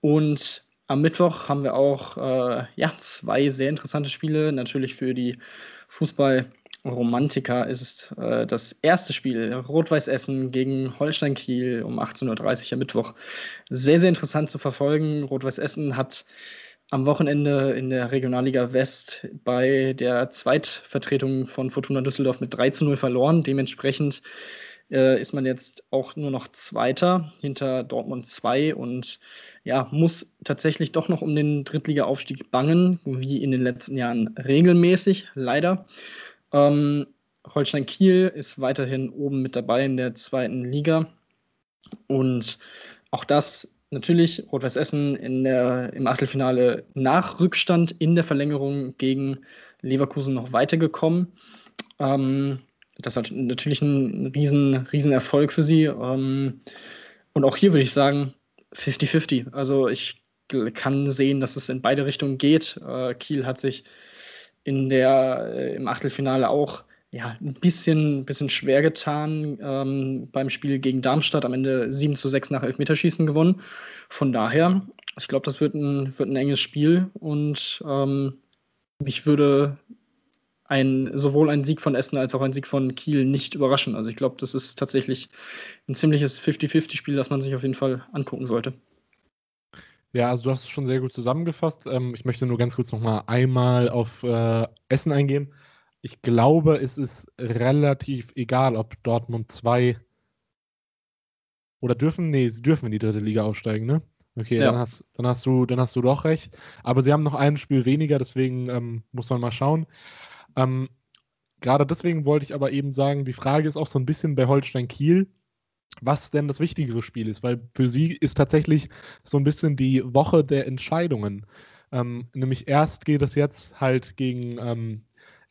Und am Mittwoch haben wir auch äh, ja, zwei sehr interessante Spiele. Natürlich für die Fußballromantiker ist es äh, das erste Spiel Rot-Weiß Essen gegen Holstein Kiel um 18.30 Uhr am Mittwoch. Sehr, sehr interessant zu verfolgen. Rot-Weiß Essen hat am Wochenende in der Regionalliga West bei der Zweitvertretung von Fortuna Düsseldorf mit 3 zu 0 verloren. Dementsprechend äh, ist man jetzt auch nur noch Zweiter hinter Dortmund 2 und ja, muss tatsächlich doch noch um den Drittliga-Aufstieg bangen, wie in den letzten Jahren regelmäßig, leider. Ähm, Holstein Kiel ist weiterhin oben mit dabei in der zweiten Liga. Und auch das natürlich Rot-Weiß Essen in der, im Achtelfinale nach Rückstand in der Verlängerung gegen Leverkusen noch weitergekommen. Ähm, das hat natürlich ein riesen, riesen Erfolg für sie. Ähm, und auch hier würde ich sagen, 50-50. Also ich kann sehen, dass es in beide Richtungen geht. Äh, Kiel hat sich in der, äh, im Achtelfinale auch ja, ein bisschen, bisschen schwer getan ähm, beim Spiel gegen Darmstadt. Am Ende 7 zu 6 nach Elfmeterschießen gewonnen. Von daher, ich glaube, das wird ein, wird ein enges Spiel und ähm, mich würde ein, sowohl ein Sieg von Essen als auch ein Sieg von Kiel nicht überraschen. Also ich glaube, das ist tatsächlich ein ziemliches 50-50-Spiel, das man sich auf jeden Fall angucken sollte. Ja, also du hast es schon sehr gut zusammengefasst. Ähm, ich möchte nur ganz kurz nochmal einmal auf äh, Essen eingehen. Ich glaube, es ist relativ egal, ob Dortmund 2 oder dürfen, nee, sie dürfen in die dritte Liga aufsteigen, ne? Okay, ja. dann, hast, dann, hast du, dann hast du doch recht. Aber sie haben noch ein Spiel weniger, deswegen ähm, muss man mal schauen. Ähm, Gerade deswegen wollte ich aber eben sagen, die Frage ist auch so ein bisschen bei Holstein Kiel, was denn das wichtigere Spiel ist, weil für sie ist tatsächlich so ein bisschen die Woche der Entscheidungen. Ähm, nämlich erst geht es jetzt halt gegen ähm,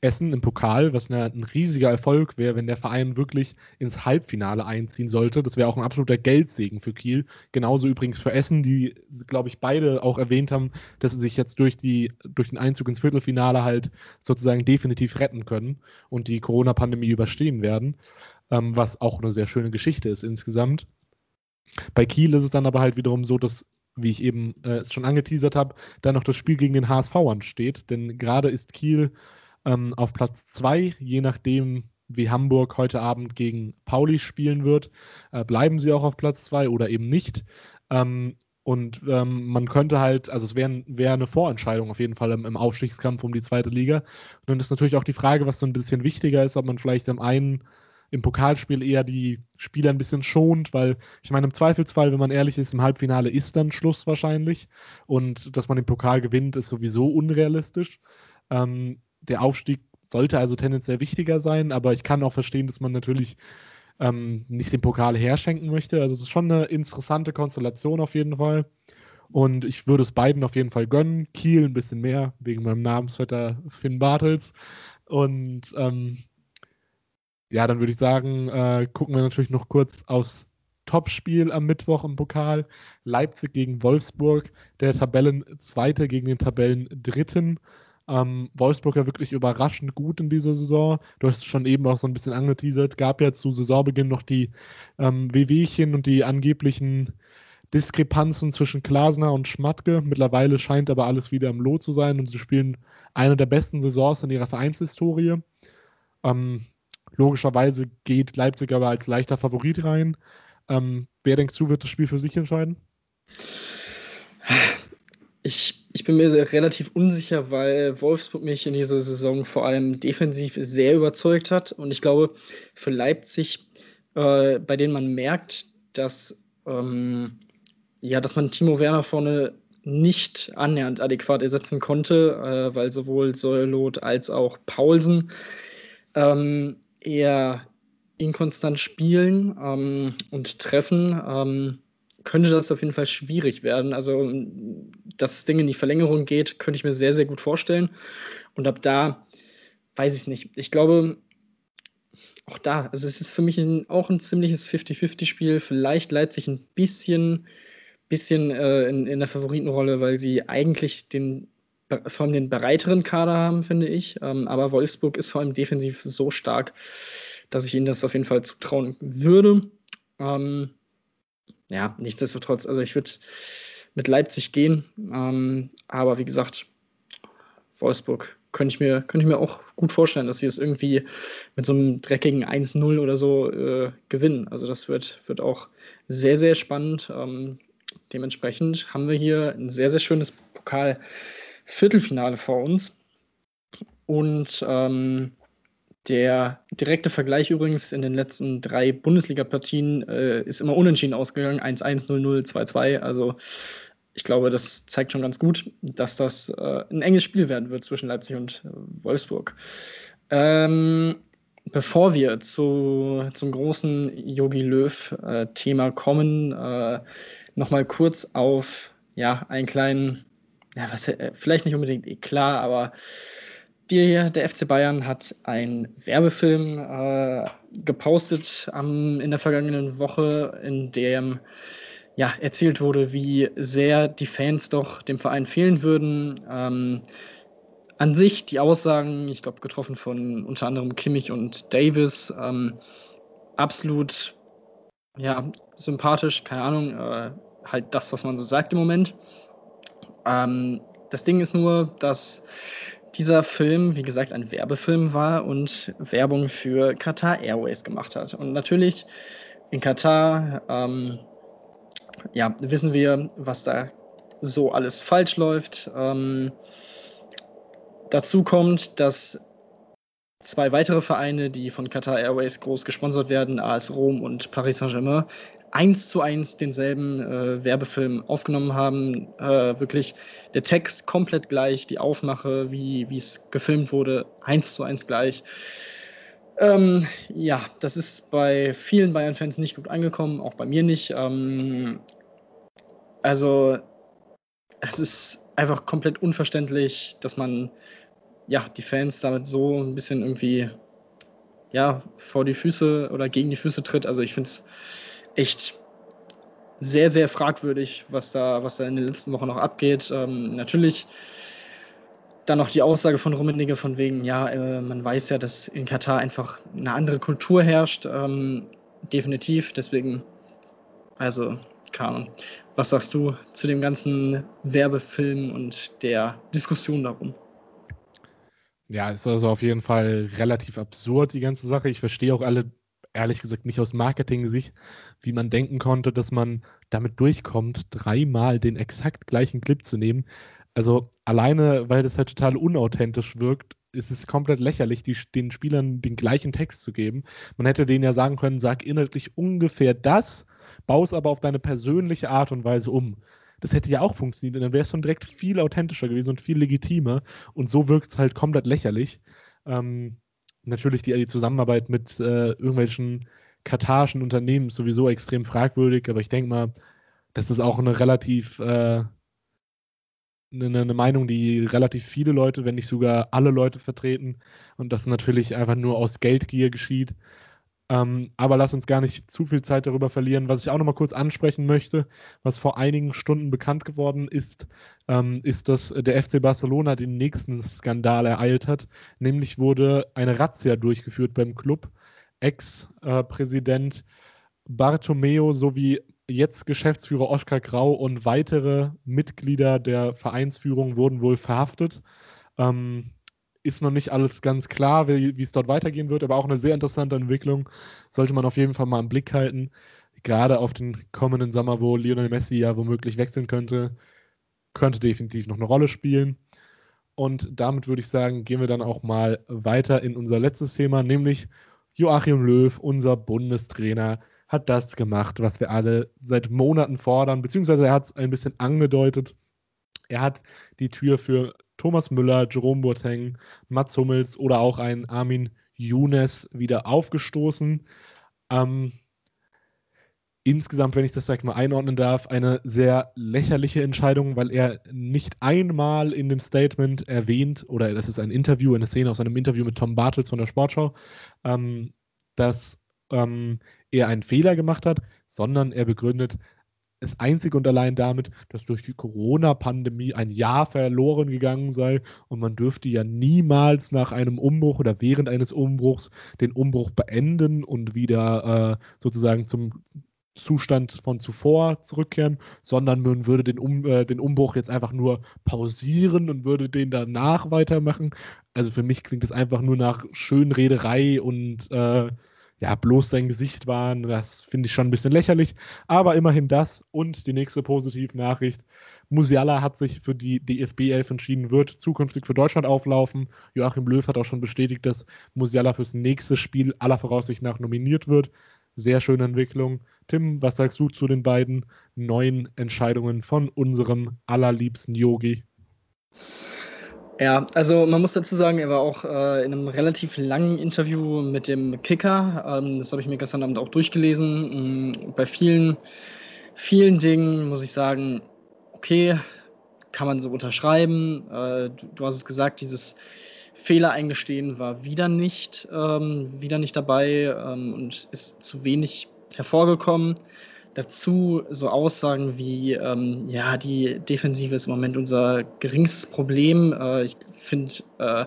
Essen im Pokal, was eine, ein riesiger Erfolg wäre, wenn der Verein wirklich ins Halbfinale einziehen sollte. Das wäre auch ein absoluter Geldsegen für Kiel. Genauso übrigens für Essen, die, glaube ich, beide auch erwähnt haben, dass sie sich jetzt durch, die, durch den Einzug ins Viertelfinale halt sozusagen definitiv retten können und die Corona-Pandemie überstehen werden, ähm, was auch eine sehr schöne Geschichte ist insgesamt. Bei Kiel ist es dann aber halt wiederum so, dass wie ich eben äh, es schon angeteasert habe, da noch das Spiel gegen den HSV ansteht. Denn gerade ist Kiel ähm, auf Platz 2, je nachdem, wie Hamburg heute Abend gegen Pauli spielen wird, äh, bleiben sie auch auf Platz 2 oder eben nicht. Ähm, und ähm, man könnte halt, also es wäre wär eine Vorentscheidung auf jeden Fall im, im, Aufstiegskampf um die zweite Liga. Und dann ist natürlich auch die Frage, was so ein bisschen wichtiger ist, ob man vielleicht im einen im Pokalspiel eher die Spieler ein bisschen schont, weil ich meine, im Zweifelsfall, wenn man ehrlich ist, im Halbfinale ist dann Schluss wahrscheinlich. Und dass man den Pokal gewinnt, ist sowieso unrealistisch. Ähm, der Aufstieg sollte also tendenziell wichtiger sein, aber ich kann auch verstehen, dass man natürlich ähm, nicht den Pokal herschenken möchte. Also es ist schon eine interessante Konstellation auf jeden Fall. Und ich würde es beiden auf jeden Fall gönnen. Kiel ein bisschen mehr, wegen meinem Namensvetter Finn Bartels. Und ähm, ja, dann würde ich sagen, äh, gucken wir natürlich noch kurz aufs Topspiel am Mittwoch im Pokal. Leipzig gegen Wolfsburg, der Tabellenzweite gegen den Tabellendritten. Ähm, Wolfsburg ja wirklich überraschend gut in dieser Saison. Du hast es schon eben auch so ein bisschen angeteasert. Gab ja zu Saisonbeginn noch die ähm, Wehwehchen und die angeblichen Diskrepanzen zwischen Klasner und Schmatke. Mittlerweile scheint aber alles wieder im Lot zu sein und sie spielen eine der besten Saisons in ihrer Vereinshistorie. Ähm, logischerweise geht Leipzig aber als leichter Favorit rein. Ähm, wer denkst du, wird das Spiel für sich entscheiden? Ich, ich bin mir relativ unsicher, weil Wolfsburg mich in dieser Saison vor allem defensiv sehr überzeugt hat. Und ich glaube, für Leipzig, äh, bei denen man merkt, dass, ähm, ja, dass man Timo Werner vorne nicht annähernd adäquat ersetzen konnte, äh, weil sowohl Säulot als auch Paulsen ähm, eher inkonstant spielen ähm, und treffen. Könnte das auf jeden Fall schwierig werden. Also, dass das Ding in die Verlängerung geht, könnte ich mir sehr, sehr gut vorstellen. Und ab da weiß ich es nicht. Ich glaube, auch da, also es ist für mich ein, auch ein ziemliches 50-50-Spiel. Vielleicht Leipzig ein bisschen, bisschen äh, in, in der Favoritenrolle, weil sie eigentlich den allem den breiteren Kader haben, finde ich. Ähm, aber Wolfsburg ist vor allem defensiv so stark, dass ich ihnen das auf jeden Fall zutrauen würde. Ähm, ja, nichtsdestotrotz, also ich würde mit Leipzig gehen, ähm, aber wie gesagt, Wolfsburg könnte ich, mir, könnte ich mir auch gut vorstellen, dass sie es irgendwie mit so einem dreckigen 1-0 oder so äh, gewinnen. Also das wird, wird auch sehr, sehr spannend. Ähm, dementsprechend haben wir hier ein sehr, sehr schönes Pokal-Viertelfinale vor uns. Und ähm, der direkte Vergleich übrigens in den letzten drei Bundesliga-Partien äh, ist immer unentschieden ausgegangen: 1-1, 0-0, 2-2. Also, ich glaube, das zeigt schon ganz gut, dass das äh, ein enges Spiel werden wird zwischen Leipzig und äh, Wolfsburg. Ähm, bevor wir zu, zum großen Yogi Löw-Thema kommen, äh, nochmal kurz auf ja, einen kleinen, ja, was, äh, vielleicht nicht unbedingt klar, aber die, der FC Bayern hat einen Werbefilm äh, gepostet ähm, in der vergangenen Woche, in dem ja, erzählt wurde, wie sehr die Fans doch dem Verein fehlen würden. Ähm, an sich die Aussagen, ich glaube, getroffen von unter anderem Kimmich und Davis, ähm, absolut ja, sympathisch, keine Ahnung, äh, halt das, was man so sagt im Moment. Ähm, das Ding ist nur, dass dieser Film, wie gesagt, ein Werbefilm war und Werbung für Qatar Airways gemacht hat. Und natürlich in Katar, ähm, ja, wissen wir, was da so alles falsch läuft. Ähm, dazu kommt, dass zwei weitere Vereine, die von Qatar Airways groß gesponsert werden, AS Rom und Paris Saint-Germain, eins zu eins denselben äh, Werbefilm aufgenommen haben. Äh, wirklich der Text komplett gleich, die Aufmache, wie es gefilmt wurde, eins zu eins gleich. Ähm, ja, das ist bei vielen Bayern-Fans nicht gut angekommen, auch bei mir nicht. Ähm, also, es ist einfach komplett unverständlich, dass man ja, die Fans damit so ein bisschen irgendwie ja, vor die Füße oder gegen die Füße tritt. Also ich finde es echt sehr, sehr fragwürdig, was da, was da in den letzten Wochen noch abgeht. Ähm, natürlich dann noch die Aussage von Rummenigge von wegen, ja, äh, man weiß ja, dass in Katar einfach eine andere Kultur herrscht. Ähm, definitiv. Deswegen, also, keine. Was sagst du zu dem ganzen Werbefilm und der Diskussion darum? Ja, ist also auf jeden Fall relativ absurd, die ganze Sache. Ich verstehe auch alle ehrlich gesagt nicht aus Marketing-Sicht, wie man denken konnte, dass man damit durchkommt, dreimal den exakt gleichen Clip zu nehmen. Also alleine, weil das halt total unauthentisch wirkt, ist es komplett lächerlich, die, den Spielern den gleichen Text zu geben. Man hätte denen ja sagen können, sag inhaltlich ungefähr das, baue es aber auf deine persönliche Art und Weise um. Das hätte ja auch funktioniert und dann wäre es schon direkt viel authentischer gewesen und viel legitimer. Und so wirkt es halt komplett lächerlich. Ähm, natürlich die, die Zusammenarbeit mit äh, irgendwelchen katarischen Unternehmen ist sowieso extrem fragwürdig, aber ich denke mal, das ist auch eine relativ äh, eine, eine, Meinung, die relativ viele Leute, wenn nicht sogar alle Leute vertreten und das natürlich einfach nur aus Geldgier geschieht. Ähm, aber lass uns gar nicht zu viel Zeit darüber verlieren. Was ich auch noch mal kurz ansprechen möchte, was vor einigen Stunden bekannt geworden ist, ähm, ist, dass der FC Barcelona den nächsten Skandal ereilt hat. Nämlich wurde eine Razzia durchgeführt beim Club. Ex-Präsident Bartomeo sowie jetzt Geschäftsführer Oskar Grau und weitere Mitglieder der Vereinsführung wurden wohl verhaftet. Ähm, ist noch nicht alles ganz klar, wie, es dort weitergehen wird, aber auch eine sehr interessante Entwicklung. Sollte man auf jeden Fall mal im Blick halten. Gerade auf den kommenden Sommer, wo Lionel Messi ja womöglich wechseln könnte, könnte definitiv noch eine Rolle spielen. Und damit würde ich sagen, gehen wir dann auch mal weiter in unser letztes Thema, nämlich Joachim Löw, unser Bundestrainer, hat das gemacht, was wir alle seit Monaten fordern, beziehungsweise er hat es ein bisschen angedeutet. Er hat die Tür für Thomas Müller, Jerome Boateng, Mats Hummels oder auch ein Armin Younes wieder aufgestoßen. Ähm, insgesamt, wenn ich das mal einordnen darf, eine sehr lächerliche Entscheidung, weil er nicht einmal in dem Statement erwähnt, oder das ist ein Interview, eine Szene aus einem Interview mit Tom Bartels von der Sportschau, ähm, dass ähm, er einen Fehler gemacht hat, sondern er begründet, es einzig und allein damit, dass durch die Corona-Pandemie ein Jahr verloren gegangen sei und man dürfte ja niemals nach einem Umbruch oder während eines Umbruchs den Umbruch beenden und wieder äh, sozusagen zum Zustand von zuvor zurückkehren, sondern man würde den, um, äh, den Umbruch jetzt einfach nur pausieren und würde den danach weitermachen. Also für mich klingt es einfach nur nach Schönrederei und äh, ja, bloß sein Gesicht waren. Das finde ich schon ein bisschen lächerlich. Aber immerhin das. Und die nächste positive Nachricht. Musiala hat sich für die DFB 11 entschieden, wird zukünftig für Deutschland auflaufen. Joachim Löw hat auch schon bestätigt, dass Musiala fürs nächste Spiel aller Voraussicht nach nominiert wird. Sehr schöne Entwicklung. Tim, was sagst du zu den beiden neuen Entscheidungen von unserem allerliebsten Yogi? Ja, also man muss dazu sagen, er war auch äh, in einem relativ langen Interview mit dem Kicker. Ähm, das habe ich mir gestern Abend auch durchgelesen. Mhm, bei vielen, vielen Dingen muss ich sagen, okay, kann man so unterschreiben. Äh, du, du, hast es gesagt, dieses Fehler eingestehen war wieder nicht, ähm, wieder nicht dabei ähm, und ist zu wenig hervorgekommen. Dazu so Aussagen wie, ähm, ja, die Defensive ist im Moment unser geringstes Problem. Äh, ich finde, äh,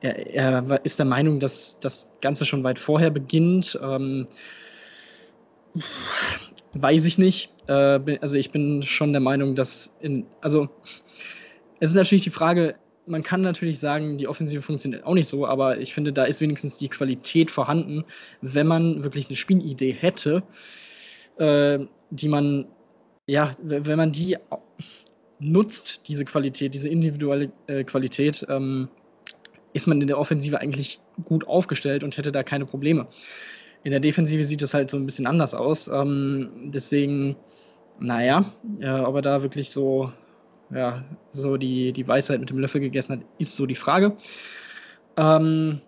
er, er, ist der Meinung, dass das Ganze schon weit vorher beginnt. Ähm, weiß ich nicht. Äh, also ich bin schon der Meinung, dass in, also es ist natürlich die Frage, man kann natürlich sagen, die Offensive funktioniert auch nicht so, aber ich finde, da ist wenigstens die Qualität vorhanden, wenn man wirklich eine Spielidee hätte, äh, die man, ja, wenn man die nutzt, diese Qualität, diese individuelle äh, Qualität, ähm, ist man in der Offensive eigentlich gut aufgestellt und hätte da keine Probleme. In der Defensive sieht es halt so ein bisschen anders aus. Ähm, deswegen, naja, äh, ob er da wirklich so ja, so die, die Weisheit mit dem Löffel gegessen hat, ist so die Frage. Ähm,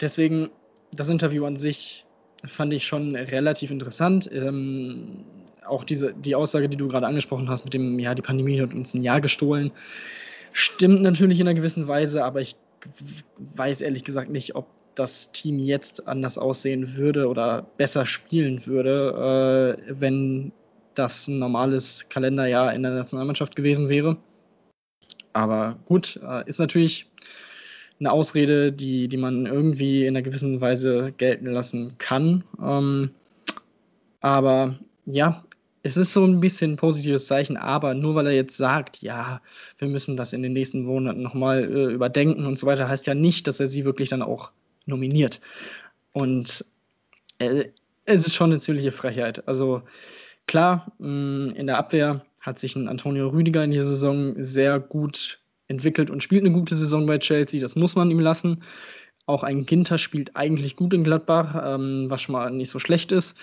deswegen, das Interview an sich fand ich schon relativ interessant. Ähm, auch diese, die Aussage, die du gerade angesprochen hast, mit dem, ja, die Pandemie hat uns ein Jahr gestohlen, stimmt natürlich in einer gewissen Weise, aber ich weiß ehrlich gesagt nicht, ob das Team jetzt anders aussehen würde oder besser spielen würde, äh, wenn das ein normales Kalenderjahr in der Nationalmannschaft gewesen wäre. Aber gut, äh, ist natürlich eine Ausrede, die, die man irgendwie in einer gewissen Weise gelten lassen kann. Ähm, aber ja, es ist so ein bisschen ein positives Zeichen, aber nur weil er jetzt sagt, ja, wir müssen das in den nächsten Monaten nochmal äh, überdenken und so weiter, heißt ja nicht, dass er sie wirklich dann auch nominiert. Und äh, es ist schon eine ziemliche Frechheit. Also Klar, mm, in der Abwehr hat sich ein Antonio Rüdiger in dieser Saison sehr gut entwickelt und spielt eine gute Saison bei Chelsea. Das muss man ihm lassen. Auch ein Ginter spielt eigentlich gut in Gladbach, ähm, was schon mal nicht so schlecht ist.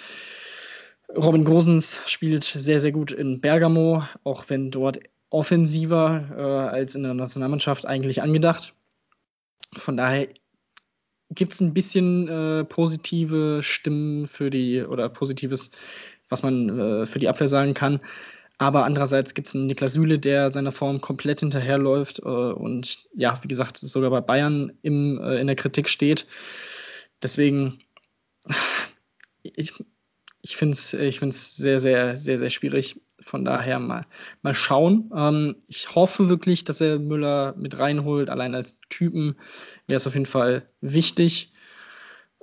Robin Gosens spielt sehr, sehr gut in Bergamo, auch wenn dort offensiver äh, als in der Nationalmannschaft eigentlich angedacht. Von daher gibt es ein bisschen äh, positive Stimmen für die oder positives was man äh, für die Abwehr sagen kann. Aber andererseits gibt es einen Niklas Süle, der seiner Form komplett hinterherläuft äh, und ja, wie gesagt, sogar bei Bayern im, äh, in der Kritik steht. Deswegen, ich, ich finde es ich find's sehr, sehr, sehr, sehr schwierig. Von daher mal, mal schauen. Ähm, ich hoffe wirklich, dass er Müller mit reinholt. Allein als Typen wäre es auf jeden Fall wichtig.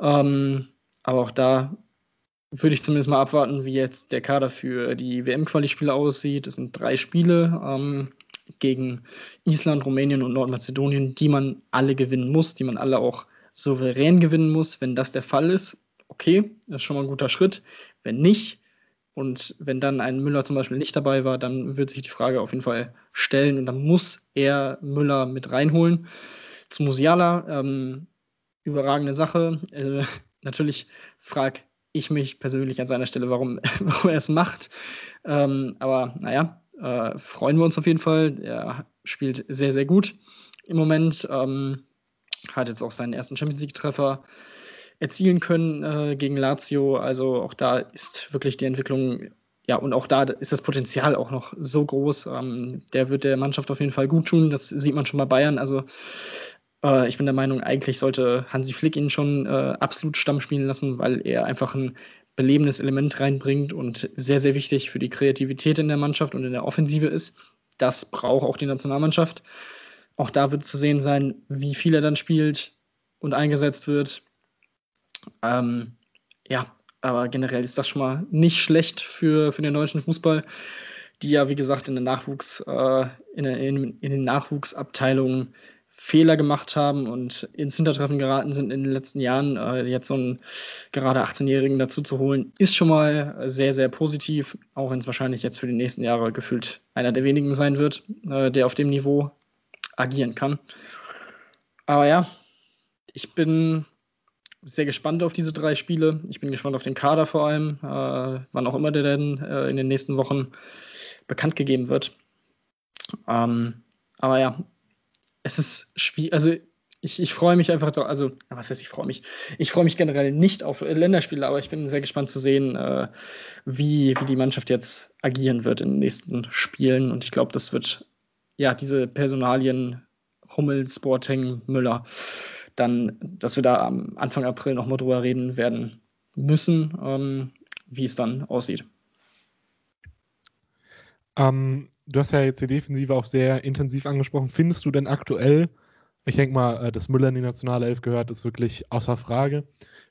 Ähm, aber auch da würde ich zumindest mal abwarten, wie jetzt der Kader für die WM-Quali-Spiele aussieht. Es sind drei Spiele ähm, gegen Island, Rumänien und Nordmazedonien, die man alle gewinnen muss, die man alle auch souverän gewinnen muss. Wenn das der Fall ist, okay, das ist schon mal ein guter Schritt. Wenn nicht, und wenn dann ein Müller zum Beispiel nicht dabei war, dann wird sich die Frage auf jeden Fall stellen und dann muss er Müller mit reinholen. Zu Musiala, ähm, überragende Sache. Äh, natürlich frag ich mich persönlich an seiner Stelle, warum, warum er es macht. Ähm, aber naja, äh, freuen wir uns auf jeden Fall. Er spielt sehr, sehr gut im Moment. Ähm, hat jetzt auch seinen ersten Champions League-Treffer erzielen können äh, gegen Lazio. Also auch da ist wirklich die Entwicklung, ja, und auch da ist das Potenzial auch noch so groß. Ähm, der wird der Mannschaft auf jeden Fall gut tun. Das sieht man schon bei Bayern. Also äh, ich bin der Meinung, eigentlich sollte Hansi Flick ihn schon äh, absolut Stamm spielen lassen, weil er einfach ein belebendes Element reinbringt und sehr, sehr wichtig für die Kreativität in der Mannschaft und in der Offensive ist. Das braucht auch die Nationalmannschaft. Auch da wird zu sehen sein, wie viel er dann spielt und eingesetzt wird. Ähm, ja, aber generell ist das schon mal nicht schlecht für, für den deutschen Fußball, die ja, wie gesagt, in, der Nachwuchs, äh, in, in, in den Nachwuchsabteilungen Fehler gemacht haben und ins Hintertreffen geraten sind in den letzten Jahren. Äh, jetzt so einen gerade 18-Jährigen dazu zu holen, ist schon mal sehr, sehr positiv, auch wenn es wahrscheinlich jetzt für die nächsten Jahre gefühlt einer der wenigen sein wird, äh, der auf dem Niveau agieren kann. Aber ja, ich bin sehr gespannt auf diese drei Spiele. Ich bin gespannt auf den Kader vor allem, äh, wann auch immer der denn äh, in den nächsten Wochen bekannt gegeben wird. Ähm, aber ja, es ist schwierig, also ich, ich freue mich einfach, also was heißt ich freue mich? Ich freue mich generell nicht auf Länderspiele, aber ich bin sehr gespannt zu sehen, äh, wie, wie die Mannschaft jetzt agieren wird in den nächsten Spielen. Und ich glaube, das wird, ja, diese Personalien Hummels, Boateng, Müller, dann, dass wir da am Anfang April nochmal drüber reden werden müssen, ähm, wie es dann aussieht. Ähm, du hast ja jetzt die Defensive auch sehr intensiv angesprochen. Findest du denn aktuell, ich denke mal, äh, dass Müller in die nationale Elf gehört, ist wirklich außer Frage.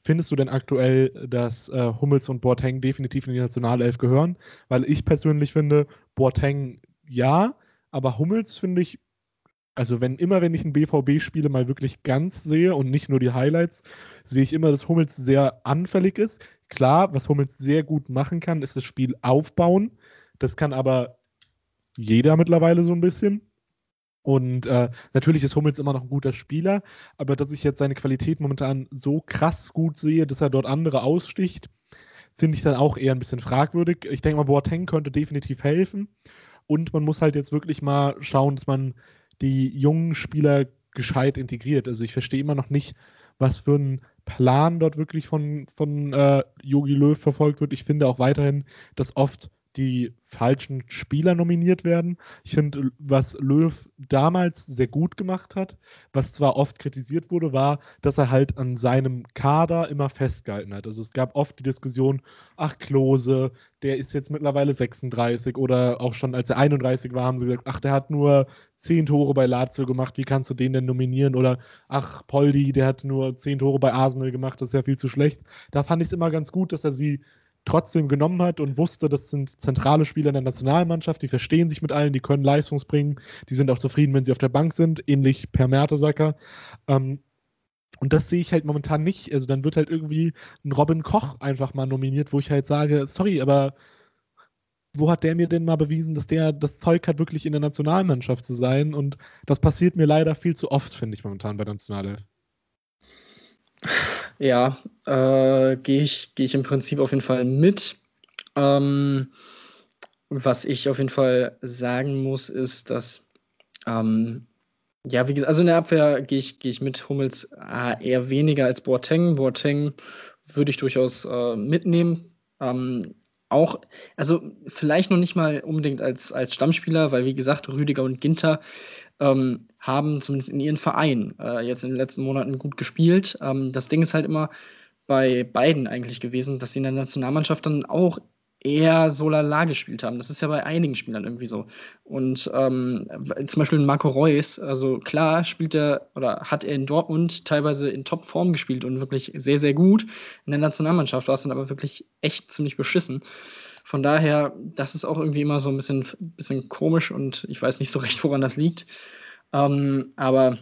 Findest du denn aktuell, dass äh, Hummels und Boateng definitiv in die nationale Elf gehören? Weil ich persönlich finde, Boateng ja, aber Hummels finde ich, also wenn immer, wenn ich ein BVB-Spiele mal wirklich ganz sehe und nicht nur die Highlights, sehe ich immer, dass Hummels sehr anfällig ist. Klar, was Hummels sehr gut machen kann, ist das Spiel aufbauen. Das kann aber jeder mittlerweile so ein bisschen. Und äh, natürlich ist Hummels immer noch ein guter Spieler, aber dass ich jetzt seine Qualität momentan so krass gut sehe, dass er dort andere aussticht, finde ich dann auch eher ein bisschen fragwürdig. Ich denke mal, Boateng könnte definitiv helfen. Und man muss halt jetzt wirklich mal schauen, dass man die jungen Spieler gescheit integriert. Also ich verstehe immer noch nicht, was für ein Plan dort wirklich von, von äh, Löw verfolgt wird. Ich finde auch weiterhin, dass oft die falschen Spieler nominiert werden. Ich finde, was Löw damals sehr gut gemacht hat, was zwar oft kritisiert wurde, war, dass er halt an seinem Kader immer festgehalten hat. Also es gab oft die Diskussion, ach Klose, der ist jetzt mittlerweile 36 oder auch schon als er 31 war, haben sie gesagt, ach, der hat nur 10 Tore bei Lazio gemacht, wie kannst du den denn nominieren? Oder ach, Poldi, der hat nur 10 Tore bei Arsenal gemacht, das ist ja viel zu schlecht. Da fand ich es immer ganz gut, dass er sie trotzdem genommen hat und wusste, das sind zentrale Spieler in der Nationalmannschaft, die verstehen sich mit allen, die können Leistungs bringen, die sind auch zufrieden, wenn sie auf der Bank sind, ähnlich per Mertesacker. Ähm, und das sehe ich halt momentan nicht. Also dann wird halt irgendwie ein Robin Koch einfach mal nominiert, wo ich halt sage, sorry, aber wo hat der mir denn mal bewiesen, dass der das Zeug hat, wirklich in der Nationalmannschaft zu sein? Und das passiert mir leider viel zu oft, finde ich momentan bei der Nationalelf. Ja, äh, gehe ich, geh ich im Prinzip auf jeden Fall mit. Ähm, was ich auf jeden Fall sagen muss, ist, dass, ähm, ja, wie gesagt, also in der Abwehr gehe ich, geh ich mit Hummels äh, eher weniger als Boateng. Boateng würde ich durchaus äh, mitnehmen. Ähm, auch, also vielleicht noch nicht mal unbedingt als, als Stammspieler, weil wie gesagt, Rüdiger und Ginter ähm, haben zumindest in ihren Vereinen äh, jetzt in den letzten Monaten gut gespielt. Ähm, das Ding ist halt immer bei beiden eigentlich gewesen, dass sie in der Nationalmannschaft dann auch eher so lala gespielt haben. Das ist ja bei einigen Spielern irgendwie so. Und ähm, zum Beispiel Marco Reus, also klar spielt er oder hat er in Dortmund teilweise in Topform gespielt und wirklich sehr, sehr gut. In der Nationalmannschaft war es dann aber wirklich echt ziemlich beschissen. Von daher, das ist auch irgendwie immer so ein bisschen, bisschen komisch und ich weiß nicht so recht, woran das liegt. Ähm, aber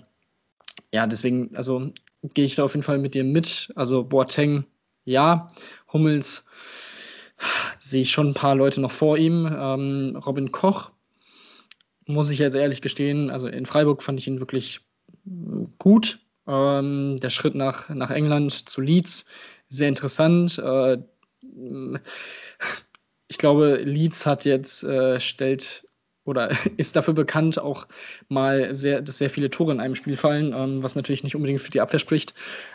ja, deswegen, also gehe ich da auf jeden Fall mit dir mit. Also Boateng, ja, Hummels sehe ich schon ein paar Leute noch vor ihm. Ähm, Robin Koch, muss ich jetzt ehrlich gestehen, also in Freiburg fand ich ihn wirklich gut. Ähm, der Schritt nach, nach England zu Leeds, sehr interessant. Äh, ich glaube, Leeds hat jetzt, äh, stellt oder ist dafür bekannt, auch mal sehr, dass sehr viele Tore in einem Spiel fallen, ähm, was natürlich nicht unbedingt für die Abwehr spricht,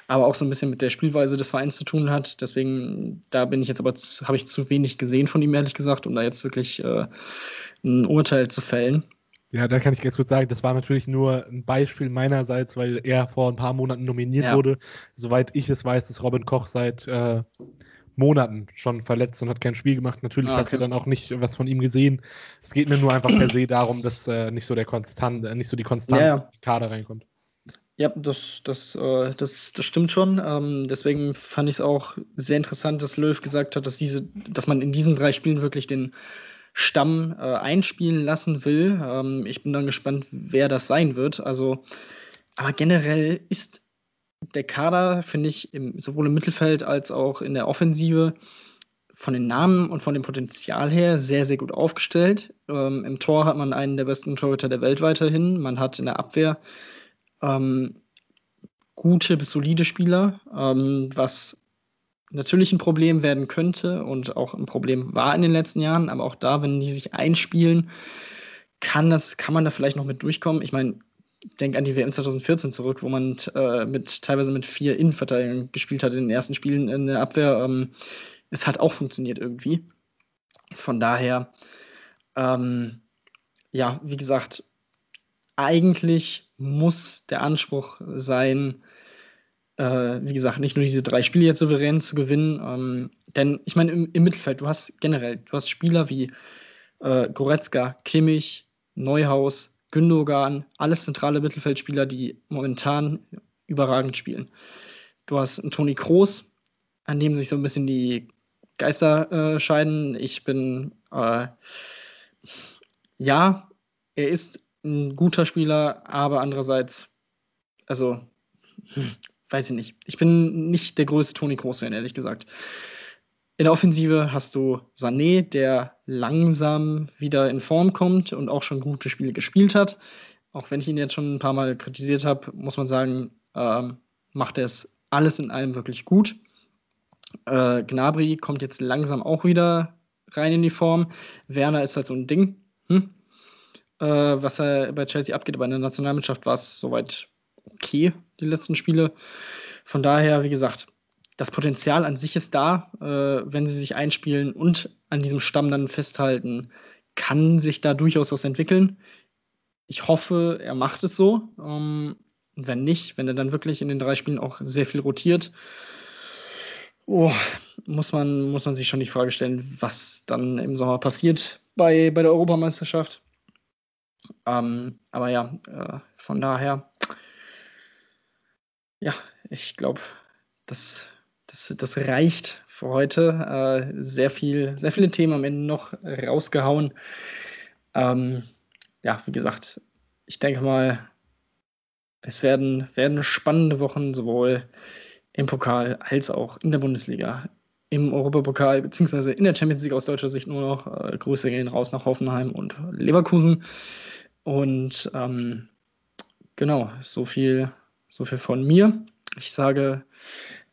aber auch so ein bisschen mit der Spielweise des Vereins zu tun hat. Deswegen, da bin ich jetzt aber, habe ich zu wenig gesehen von ihm, ehrlich gesagt, um da jetzt wirklich äh, ein Urteil zu fällen. Ja, da kann ich ganz kurz sagen, das war natürlich nur ein Beispiel meinerseits, weil er vor ein paar Monaten nominiert ja. wurde. Soweit ich es weiß, ist Robin Koch seit äh, Monaten schon verletzt und hat kein Spiel gemacht. Natürlich ah, okay. hast du dann auch nicht was von ihm gesehen. Es geht mir nur einfach per se darum, dass äh, nicht so der Konstant, äh, nicht so die Konstanz ja, ja. Kader reinkommt. Ja, das, das, äh, das, das stimmt schon. Ähm, deswegen fand ich es auch sehr interessant, dass Löw gesagt hat, dass diese, dass man in diesen drei Spielen wirklich den Stamm äh, einspielen lassen will. Ähm, ich bin dann gespannt, wer das sein wird. Also, aber generell ist der Kader, finde ich, im, sowohl im Mittelfeld als auch in der Offensive von den Namen und von dem Potenzial her sehr, sehr gut aufgestellt. Ähm, Im Tor hat man einen der besten Torhüter der Welt weiterhin. Man hat in der Abwehr ähm, gute bis solide Spieler, ähm, was natürlich ein Problem werden könnte und auch ein Problem war in den letzten Jahren. Aber auch da, wenn die sich einspielen, kann, das, kann man da vielleicht noch mit durchkommen. Ich meine, denke an die WM 2014 zurück, wo man äh, mit teilweise mit vier Innenverteidigern gespielt hat in den ersten Spielen in der Abwehr. Ähm, es hat auch funktioniert irgendwie. Von daher, ähm, ja, wie gesagt, eigentlich muss der Anspruch sein, äh, wie gesagt, nicht nur diese drei Spiele jetzt souverän zu gewinnen. Ähm, denn ich meine, im, im, Mittelfeld, du hast generell, du hast Spieler wie äh, Goretzka, Kimmich, Neuhaus, Gündogan, alles zentrale Mittelfeldspieler, die momentan überragend spielen. Du hast einen Toni Kroos, an dem sich so ein bisschen die Geister äh, scheiden. Ich bin, äh, ja, er ist ein guter Spieler, aber andererseits, also, hm, weiß ich nicht. Ich bin nicht der größte Toni Kroos-Fan, ehrlich gesagt. In der Offensive hast du Sané, der langsam wieder in Form kommt und auch schon gute Spiele gespielt hat. Auch wenn ich ihn jetzt schon ein paar Mal kritisiert habe, muss man sagen, ähm, macht er es alles in allem wirklich gut. Äh, Gnabry kommt jetzt langsam auch wieder rein in die Form. Werner ist halt so ein Ding. Hm? Äh, was er bei Chelsea abgeht, aber in der Nationalmannschaft war es soweit okay, die letzten Spiele. Von daher, wie gesagt, das Potenzial an sich ist da, äh, wenn sie sich einspielen und an diesem Stamm dann festhalten, kann sich da durchaus was entwickeln. Ich hoffe, er macht es so. Ähm, wenn nicht, wenn er dann wirklich in den drei Spielen auch sehr viel rotiert, oh, muss, man, muss man sich schon die Frage stellen, was dann im Sommer passiert bei, bei der Europameisterschaft. Ähm, aber ja, äh, von daher, ja, ich glaube, das, das, das reicht für heute. Äh, sehr, viel, sehr viele Themen am Ende noch rausgehauen. Ähm, ja, wie gesagt, ich denke mal, es werden, werden spannende Wochen sowohl im Pokal als auch in der Bundesliga. Im Europapokal beziehungsweise in der Champions League aus deutscher Sicht nur noch. Äh, Grüße gehen raus nach Hoffenheim und Leverkusen. Und ähm, genau, so viel, so viel von mir. Ich sage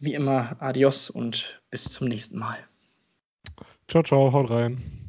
wie immer Adios und bis zum nächsten Mal. Ciao, ciao, haut rein.